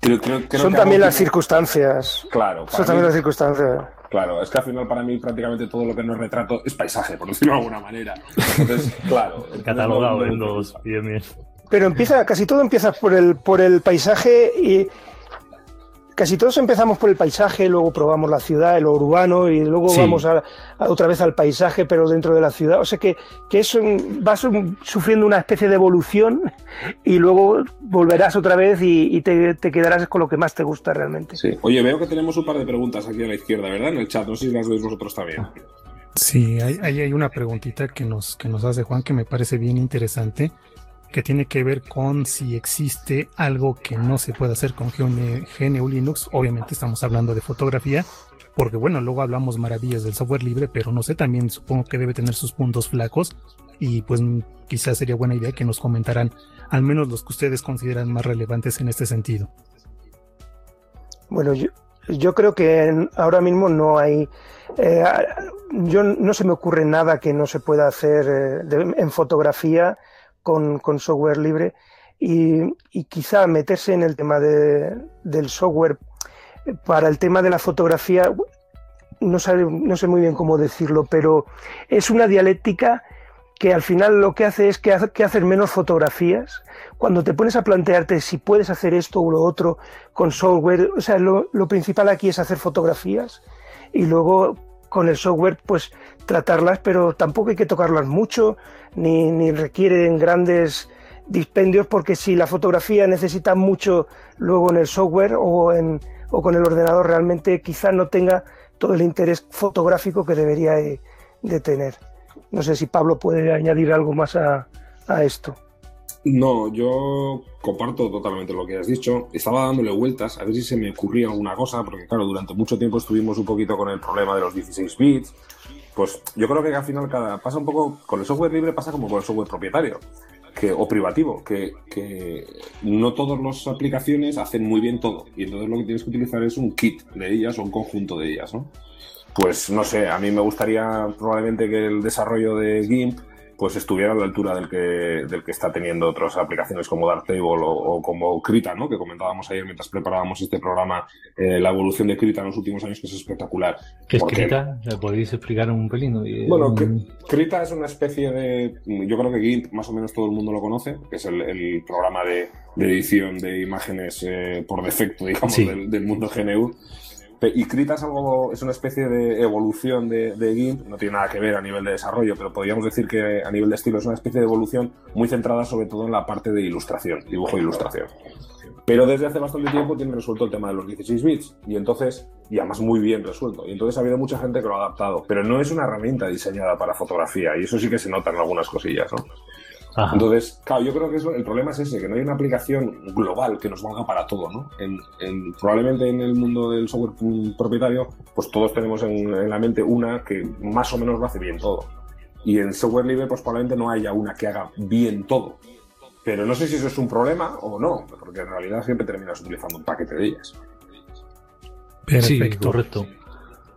Creo, creo, creo son también las circunstancias. Claro. Son también las circunstancias. Claro, es que al final para mí prácticamente todo lo que no es retrato es paisaje, por decirlo de alguna manera. Entonces, claro. Catalogado no, no, en los bien, bien. Pero empieza, casi todo empieza por el, por el paisaje y casi todos empezamos por el paisaje, luego probamos la ciudad, lo urbano y luego sí. vamos a, a, otra vez al paisaje, pero dentro de la ciudad. O sea que, que eso vas sufriendo una especie de evolución y luego volverás otra vez y, y te, te, quedarás con lo que más te gusta realmente. Sí. Oye, veo que tenemos un par de preguntas aquí a la izquierda, ¿verdad? En el chat, no sé si las veis vosotros también. Sí, hay, hay una preguntita que nos, que nos hace Juan que me parece bien interesante, que tiene que ver con si existe algo que no se puede hacer con GNU Linux. Obviamente estamos hablando de fotografía, porque bueno, luego hablamos maravillas del software libre, pero no sé, también supongo que debe tener sus puntos flacos y pues quizás sería buena idea que nos comentaran al menos los que ustedes consideran más relevantes en este sentido. Bueno, yo, yo creo que ahora mismo no hay, eh, yo no se me ocurre nada que no se pueda hacer eh, en fotografía con, con, software libre y, y, quizá meterse en el tema de, del software para el tema de la fotografía, no, sabe, no sé muy bien cómo decirlo, pero es una dialéctica que al final lo que hace es que, que hacer menos fotografías. Cuando te pones a plantearte si puedes hacer esto o lo otro con software, o sea, lo, lo principal aquí es hacer fotografías y luego con el software pues tratarlas, pero tampoco hay que tocarlas mucho, ni, ni requieren grandes dispendios, porque si la fotografía necesita mucho luego en el software o, en, o con el ordenador, realmente quizá no tenga todo el interés fotográfico que debería de tener. No sé si Pablo puede añadir algo más a, esto. No, yo comparto totalmente lo que has dicho. Estaba dándole vueltas a ver si se me ocurría alguna cosa, porque claro, durante mucho tiempo estuvimos un poquito con el problema de los 16 bits. Pues yo creo que al final cada, pasa un poco con el software libre, pasa como con el software propietario que, o privativo, que, que no todas las aplicaciones hacen muy bien todo. Y entonces lo que tienes que utilizar es un kit de ellas o un conjunto de ellas, ¿no? pues no sé, a mí me gustaría probablemente que el desarrollo de GIMP pues estuviera a la altura del que, del que está teniendo otras aplicaciones como Darktable o, o como Krita, ¿no? que comentábamos ayer mientras preparábamos este programa, eh, la evolución de Krita en los últimos años que es espectacular. ¿Qué es Krita? ¿Le podéis explicar un pelín? Bueno, Krita es una especie de, yo creo que GIMP más o menos todo el mundo lo conoce, que es el, programa de, edición de imágenes eh, por defecto, digamos, del, del mundo GNU. Y Krita es algo, es una especie de evolución de, GIMP, no tiene nada que ver a nivel de desarrollo, pero podríamos decir que a nivel de estilo es una especie de evolución muy centrada sobre todo en la parte de ilustración, dibujo e ilustración. Pero desde hace bastante tiempo tiene resuelto el tema de los 16 bits y entonces, y además muy bien resuelto. Y entonces ha habido mucha gente que lo ha adaptado, pero no es una herramienta diseñada para fotografía y eso sí que se nota en algunas cosillas, ¿no? Entonces, claro, yo creo que eso, el problema es ese, que no hay una aplicación global que nos valga para todo, ¿no? En, probablemente en el mundo del software propietario, pues todos tenemos en, la mente una que más o menos lo hace bien todo. Y en software libre, pues probablemente no haya una que haga bien todo. Pero no sé si eso es un problema o no, porque en realidad siempre terminas utilizando un paquete de ellas. Perfecto. correcto.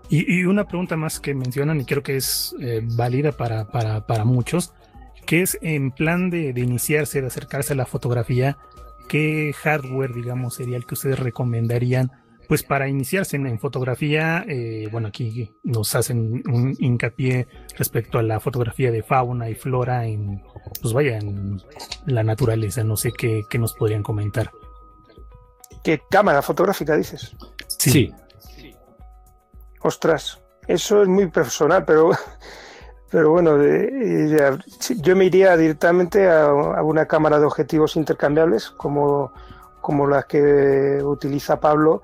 Y, una pregunta más que mencionan y creo que es eh, válida para, para, para muchos que es en plan de, iniciarse, de acercarse a la fotografía, ¿qué hardware, digamos, sería el que ustedes recomendarían? Pues para iniciarse en, fotografía, eh, bueno, aquí nos hacen un hincapié respecto a la fotografía de fauna y flora en, pues vaya, en la naturaleza, no sé qué, qué nos podrían comentar. ¿Qué cámara fotográfica dices? Sí. sí. Ostras, eso es muy personal, pero pero bueno, yo me iría directamente a, una cámara de objetivos intercambiables como, como las que utiliza Pablo.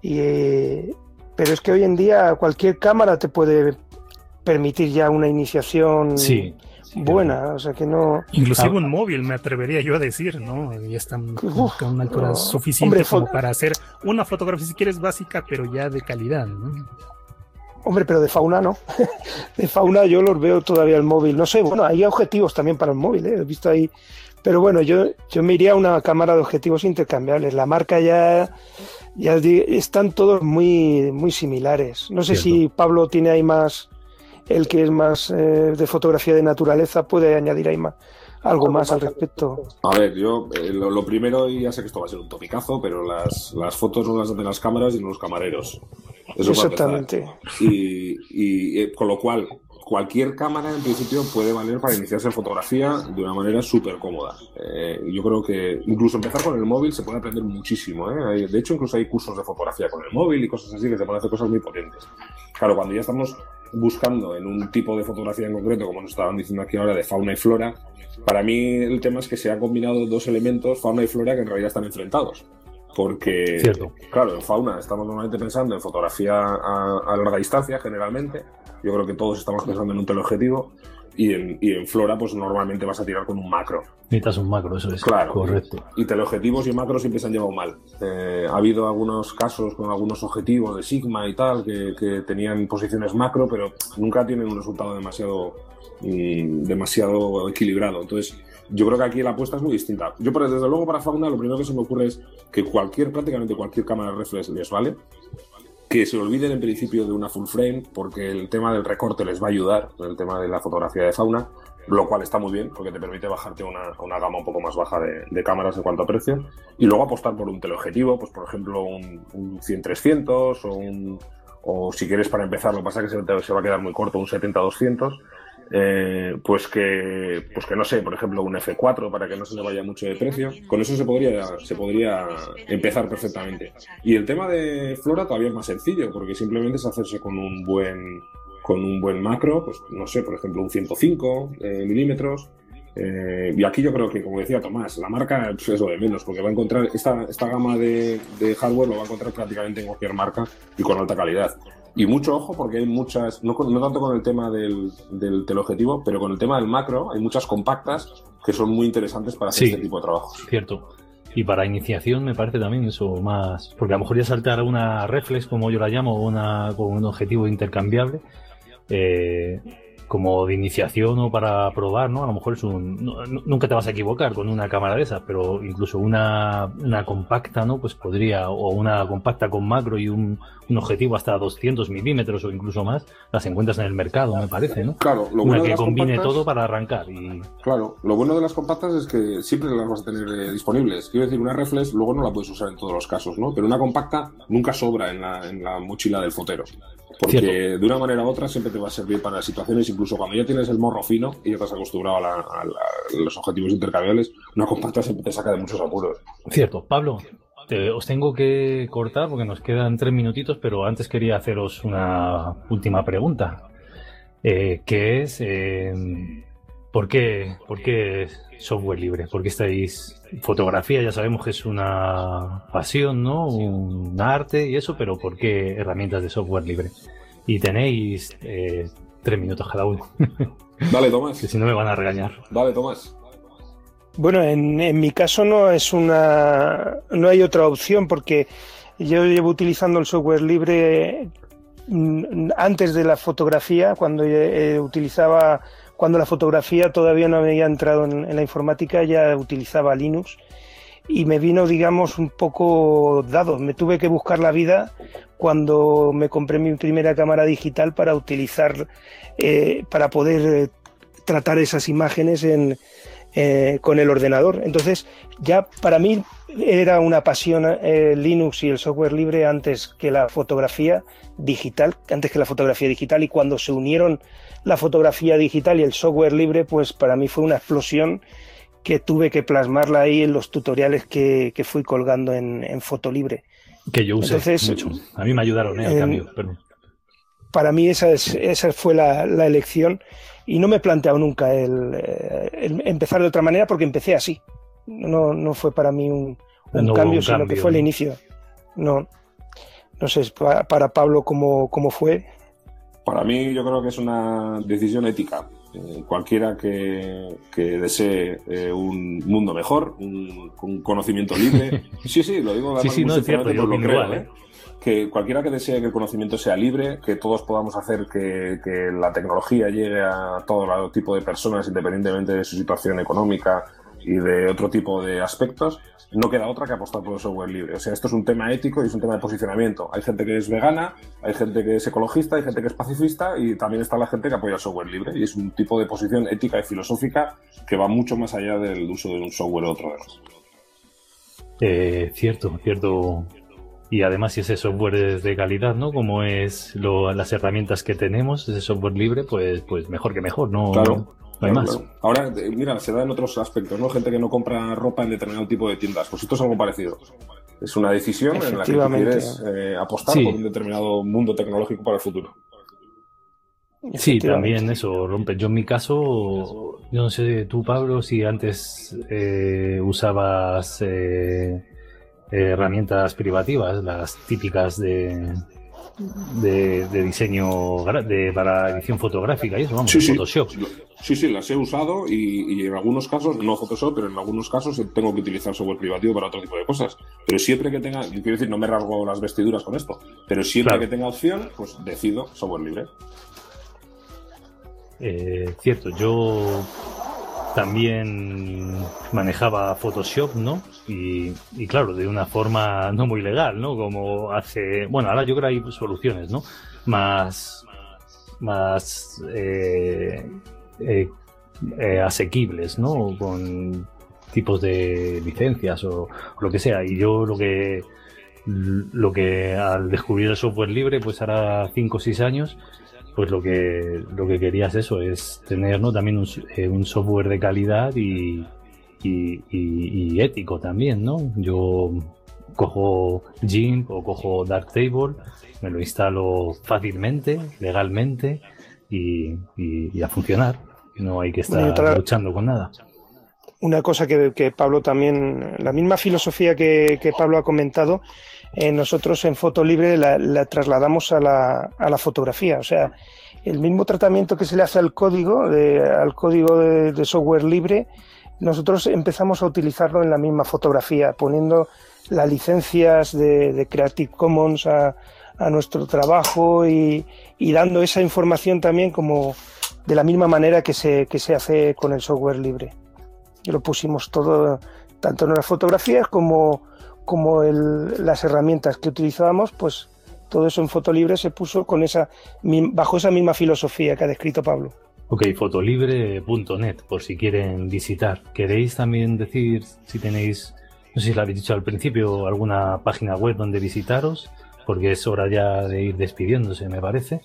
Y, pero es que hoy en día cualquier cámara te puede permitir ya una iniciación buena, o sea que no... Inclusive un móvil, me atrevería yo a decir, ¿no? Ya están con una altura suficiente como para hacer una fotografía, si quieres, básica, pero ya de calidad, ¿no? Hombre, pero de fauna no. de fauna yo los veo todavía el móvil. No sé, bueno, hay objetivos también para el móvil, ¿eh? he visto ahí. Pero bueno, yo, yo me iría a una cámara de objetivos intercambiables. La marca ya, ya están todos muy, muy similares. No sé si Pablo tiene ahí más, el que es más eh, de fotografía de naturaleza, puede añadir ahí más algo más al respecto. A ver, yo eh, lo, primero, y ya sé que esto va a ser un topicazo, pero las, las fotos no las hacen las cámaras y no los camareros. Exactamente. Y, y eh, con lo cual, cualquier cámara en principio puede valer para iniciarse en fotografía de una manera súper cómoda. Eh, yo creo que incluso empezar con el móvil se puede aprender muchísimo. ¿eh? De hecho, incluso hay cursos de fotografía con el móvil y cosas así que se pueden hacer cosas muy potentes. Claro, cuando ya estamos buscando en un tipo de fotografía en concreto, como nos estaban diciendo aquí ahora, de fauna y flora, para mí el tema es que se han combinado dos elementos, fauna y flora, que en realidad están enfrentados. Porque, claro, en fauna estamos normalmente pensando en fotografía a, larga distancia, generalmente, Yo creo que todos estamos pensando en un teleobjetivo y en, y en Flora, pues normalmente vas a tirar con un macro. Necesitas un macro, eso es. Claro. Correcto. Y teleobjetivos y macros siempre se han llevado mal. Eh, ha habido algunos casos con algunos objetivos de Sigma y tal que, que tenían posiciones macro, pero nunca tienen un resultado demasiado, mm, demasiado equilibrado. Entonces, yo creo que aquí la apuesta es muy distinta. Yo, pero desde luego, para fauna, lo primero que se me ocurre es que cualquier, prácticamente cualquier cámara reflex les vale que se olviden en principio de una full frame, porque el tema del recorte les va a ayudar, el tema de la fotografía de fauna, lo cual está muy bien, porque te permite bajarte una, una gama un poco más baja de, cámaras en cuanto a precio, y luego apostar por un teleobjetivo, pues por ejemplo un, un 100-300 o un, o si quieres para empezar, lo que pasa es que se va a quedar muy corto, un 70-200, eh, pues que pues que no sé, por ejemplo, un F4 para que no se le vaya mucho de precio. Con eso se podría se podría empezar perfectamente. Y el tema de Flora todavía es más sencillo, porque simplemente es hacerse con un buen con un buen macro, pues no sé, por ejemplo, un 105 eh, milímetros. Eh, y aquí yo creo que, como decía Tomás, la marca pues, es lo de menos, porque va a encontrar esta, esta gama de, de hardware lo va a encontrar prácticamente en cualquier marca y con alta calidad. Y mucho ojo porque hay muchas, no, no tanto con el tema del, del teleobjetivo, pero con el tema del macro, hay muchas compactas que son muy interesantes para hacer Sí. este tipo de trabajos. Cierto. Y para iniciación me parece también eso más. Porque a lo mejor ya saltar a una reflex, como yo la llamo, o una, con un objetivo intercambiable, eh, como de iniciación o para probar, ¿no? A lo mejor es un. no- nunca te vas a equivocar con una cámara de esas, pero incluso una, una compacta, ¿no? Pues podría, o una compacta con macro y un, un objetivo hasta 200 milímetros o incluso más, las encuentras en el mercado, me parece, ¿no? Claro, lo Una bueno de que las combine compactas- todo para arrancar y. Claro, lo bueno de las compactas es que siempre las vas a tener eh, disponibles. Quiero decir, una reflex luego no la puedes usar en todos los casos, ¿no? Pero una compacta nunca sobra en la, en la mochila del fotero. Porque Cierto. de una manera u otra siempre te va a servir para situaciones, incluso cuando ya tienes el morro fino y ya has acostumbrado a, la- a la- a los objetivos intercambiables, una compacta siempre te saca de muchos apuros. Cierto, Pablo, te- os tengo que cortar porque nos quedan tres minutitos, pero antes quería haceros una última pregunta, eh, que es eh, ¿por, qué, ¿por qué software libre? ¿Por qué estáis fotografía? Ya sabemos que es una pasión, ¿no? Un arte y eso, pero ¿por qué herramientas de software libre? Y tenéis eh, tres minutos cada uno, Dale, que Tomás. si no me van a regañar. Dale, Tomás. Bueno, en, en mi caso no es una, no hay otra opción porque yo llevo utilizando el software libre mm, antes de la fotografía, cuando eh, utilizaba, cuando la fotografía todavía no había entrado en, la informática, ya utilizaba Linux y me vino, digamos, un poco dado. Me tuve que buscar la vida cuando me compré mi primera cámara digital para utilizar, eh, para poder eh, tratar esas imágenes en, eh, con el ordenador. Entonces, ya para mí era una pasión eh, Linux y el software libre antes que la fotografía digital, antes que la fotografía digital. Y cuando se unieron la fotografía digital y el software libre, pues para mí fue una explosión que tuve que plasmarla ahí en los tutoriales que, que fui colgando en, en Fotolibre. Que yo usé Entonces, mucho. A mí me ayudaron, ¿eh? Al en- cambio, pero... para mí esa, es, esa fue la, la elección y no me he planteado nunca el, eh, el empezar de otra manera porque empecé así. No, no fue para mí un, un No hubo cambio, un sino cambio, que fue el inicio. No, no sé pa- para Pablo cómo, cómo fue. Para mí yo creo que es una decisión ética. Eh, cualquiera que, que desee eh, un mundo mejor, un, un conocimiento libre. Sí, sí, lo digo Sí, sí, no, es cierto, yo pues lo creo, igual, ¿eh? Que cualquiera que desee que el conocimiento sea libre, que todos podamos hacer que, la tecnología llegue a todo tipo de personas, independientemente de su situación económica y de otro tipo de aspectos, no queda otra que apostar por el software libre. O sea, esto es un tema ético y es un tema de posicionamiento. Hay gente que es vegana, hay gente que es ecologista, hay gente que es pacifista y también está la gente que apoya el software libre. Y es un tipo de posición ética y filosófica que va mucho más allá del uso de un software u otro. Eh, cierto, cierto. Y además, si ese software es de calidad, ¿no? Como es lo- las herramientas que tenemos, ese software libre, pues, pues mejor que mejor, ¿no, Claro. no hay Claro, más. claro. Ahora, eh, mira, se da en otros aspectos, ¿no? Gente que no compra ropa en determinado tipo de tiendas. Pues esto es algo parecido. Es una decisión en la que tú quieres eh, apostar Sí. por un determinado mundo tecnológico para el futuro. Sí, también eso rompe. Yo en mi caso, yo no sé tú, Pablo, si antes eh, usabas eh, herramientas privativas, las típicas de, de, diseño de, para edición fotográfica y eso, vamos, sí, Photoshop. Sí, sí, las he usado y, en algunos casos, no Photoshop, pero en algunos casos tengo que utilizar software privativo para otro tipo de cosas. Pero siempre que tenga, quiero decir, no me rasgo las vestiduras con esto, pero siempre que tenga opción, pues decido software libre. Eh, cierto, yo también manejaba Photoshop, ¿no? Y, claro, de una forma no muy legal, ¿no? Como hace, bueno, ahora yo creo que hay soluciones, ¿no? Más, más eh, eh, eh, asequibles, ¿no? Con tipos de licencias o, lo que sea. Y yo lo que lo que al descubrir el software libre, pues hará 5 o 6 años, pues lo que, lo que quería es eso, es tener ¿no? también un, eh, un software de calidad y, y, ético también, ¿no? Yo cojo GIMP o cojo Darktable, me lo instalo fácilmente, legalmente y, a funcionar. No hay que estar luchando con nada. Una cosa que, Pablo también, la misma filosofía que, que Pablo ha comentado, eh, nosotros en Foto Libre la, trasladamos a la, a la, fotografía. O sea, el mismo tratamiento que se le hace al código, de, al código de, software libre, nosotros empezamos a utilizarlo en la misma fotografía, poniendo las licencias de, Creative Commons a, a nuestro trabajo y, y, dando esa información también como de la misma manera que se, que se hace con el software libre. Y lo pusimos todo, tanto en las fotografías como como el, las herramientas que utilizábamos, pues todo eso en Fotolibre se puso con esa, bajo esa misma filosofía que ha descrito Pablo. Ok, fotolibre.net, por si quieren visitar. ¿Queréis también decir si tenéis, no sé si lo habéis dicho al principio, alguna página web donde visitaros? Porque es hora ya de ir despidiéndose, me parece.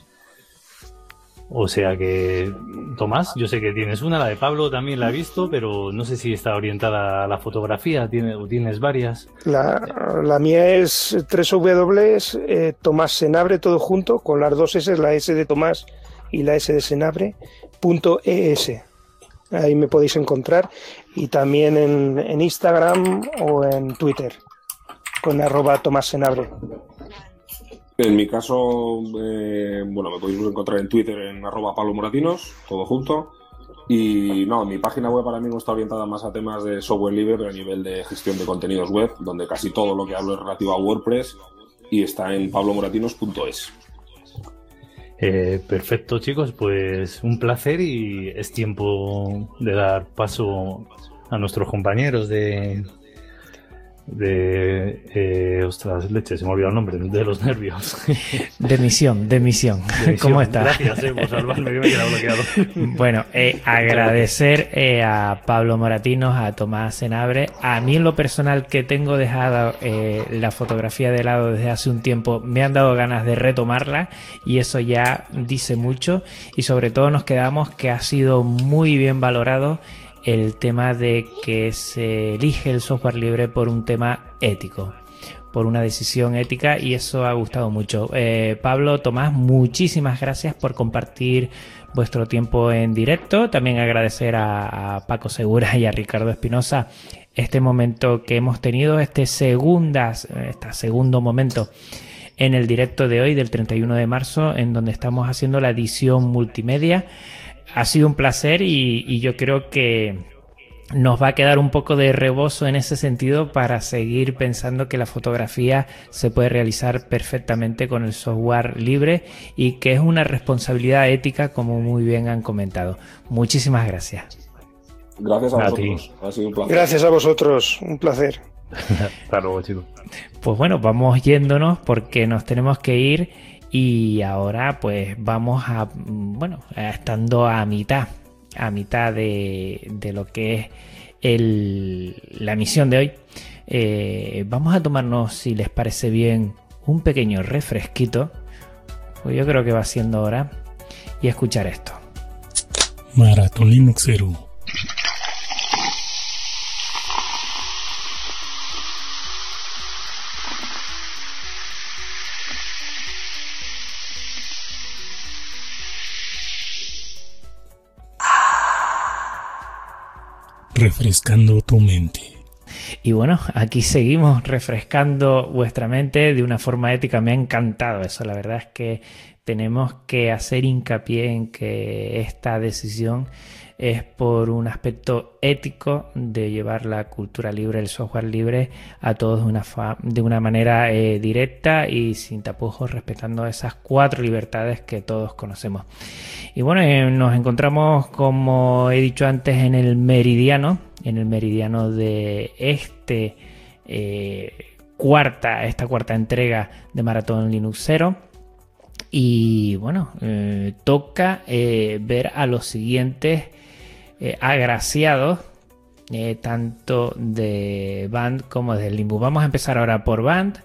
O sea que, Tomás, yo sé que tienes una, la de Pablo también la he visto, pero no sé si está orientada a la fotografía, ¿tienes, tienes varias? La, la mía es 3W, eh, Tomás Senabre, todo junto, con las dos S, la S de Tomás y la S de Senabre, punto ES. Ahí me podéis encontrar. Y también en, en Instagram o en Twitter, con arroba Tomás Senabre. En mi caso, eh, bueno, me podéis encontrar en Twitter en arroba Pablo Moratinos, todo junto. Y no, mi página web ahora mismo está orientada más a temas de software libre, a nivel de gestión de contenidos web, donde casi todo lo que hablo es relativo a WordPress y está en pablomoratinos.es. Eh, perfecto, chicos, pues un placer y es tiempo de dar paso a nuestros compañeros de, de eh, ostras leches se me ha olvidado el nombre de los nervios. De misión de misión, cómo está gracias eh, por salvarme que me he quedado bloqueado. Bueno eh, agradecer eh, a Pablo Moratinos a Tomás Senabre a mí en lo personal que tengo dejado eh, la fotografía de lado desde hace un tiempo me han dado ganas de retomarla y eso ya dice mucho y sobre todo nos quedamos que ha sido muy bien valorado el tema de que se elige el software libre por un tema ético, por una decisión ética y eso ha gustado mucho. Eh, Pablo, Tomás, muchísimas gracias por compartir vuestro tiempo en directo. También agradecer a, Paco Segura y a Ricardo Espinosa este momento que hemos tenido, este segundas, este segundo momento en el directo de hoy, del 31 de marzo, en donde estamos haciendo la edición multimedia ha sido un placer y, yo creo que nos va a quedar un poco de rebozo en ese sentido para seguir pensando que la fotografía se puede realizar perfectamente con el software libre y que es una responsabilidad ética como muy bien han comentado. Muchísimas gracias. Gracias a, vosotros. Ha sido un placer. Gracias a vosotros. Un placer. Hasta luego, chicos. Pues bueno, vamos yéndonos porque nos tenemos que ir y ahora pues vamos a, bueno, estando a mitad, a mitad de, de lo que es el, la misión de hoy, eh, vamos a tomarnos, si les parece bien, un pequeño refresquito, pues yo creo que va siendo hora, y escuchar esto. Maratón Linuxero refrescando tu mente. Y bueno, aquí seguimos refrescando vuestra mente de una forma ética. Me ha encantado eso. La verdad es que tenemos que hacer hincapié en que esta decisión es por un aspecto ético de llevar la cultura libre, el software libre a todos de una, de una manera eh, directa y sin tapujos, respetando esas cuatro libertades que todos conocemos. Y bueno, eh, nos encontramos, como he dicho antes, en el meridiano, en el meridiano de este eh, cuarta, esta cuarta entrega de Maratón Linux 0. Y bueno, toca ver a los siguientes eh, agraciados, eh, tanto de Band como de Limbo. Vamos a empezar ahora por Band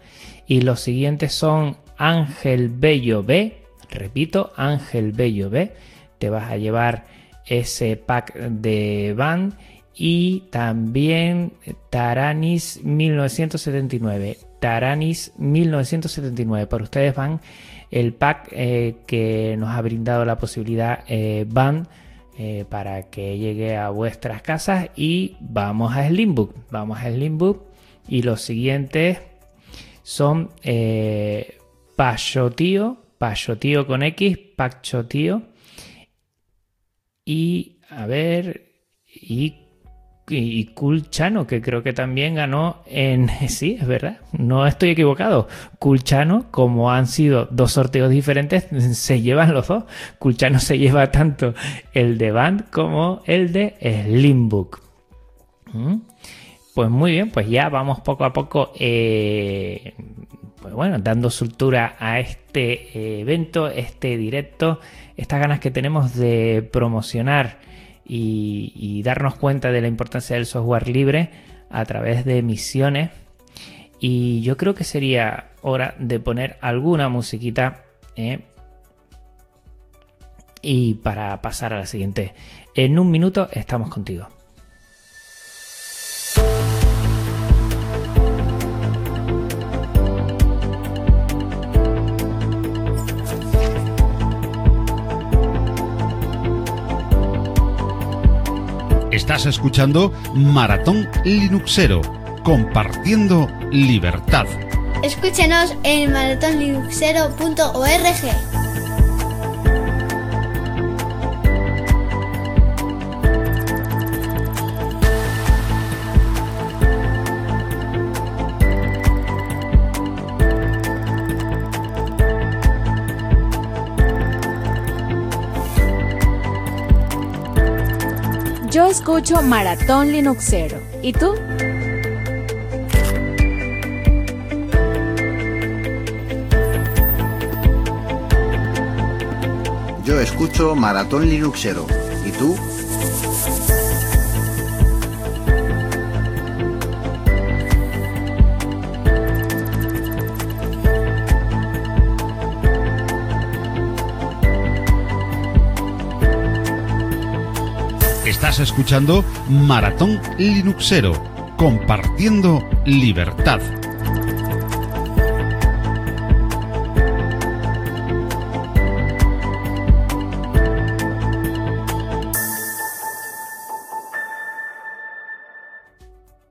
y los siguientes son Ángel Bello B. Repito, Ángel Bello B. Te vas a llevar ese pack de Band y también Taranis 1979. Taranis 1979. Por ustedes van el pack eh, que nos ha brindado la posibilidad eh, para que llegue a vuestras casas y vamos a Slimbook. Vamos a Slimbook y los siguientes son eh, Pachotío, Pachotío con X, Pachotío y a ver, y y Kulchano, que creo que también ganó en... Sí, es verdad, no estoy equivocado. Kulchano, como han sido dos sorteos diferentes, se llevan los dos. Kulchano se lleva tanto el de Band como el de Slimbook. ¿Mm? Pues muy bien, pues ya vamos poco a poco, eh, pues bueno, dando soltura a este eh, evento, este directo, estas ganas que tenemos de promocionar y, darnos cuenta de la importancia del software libre a través de misiones. Y yo creo que sería hora de poner alguna musiquita. ¿eh? Y para pasar a la siguiente. En un minuto estamos contigo. Estás escuchando Maratón Linuxero, compartiendo libertad. Escúchenos en maratonlinuxero.org. Yo escucho Maratón Linuxero. ¿Y tú? Yo escucho Maratón Linuxero. ¿Y tú? Escuchando Maratón Linuxero, compartiendo libertad.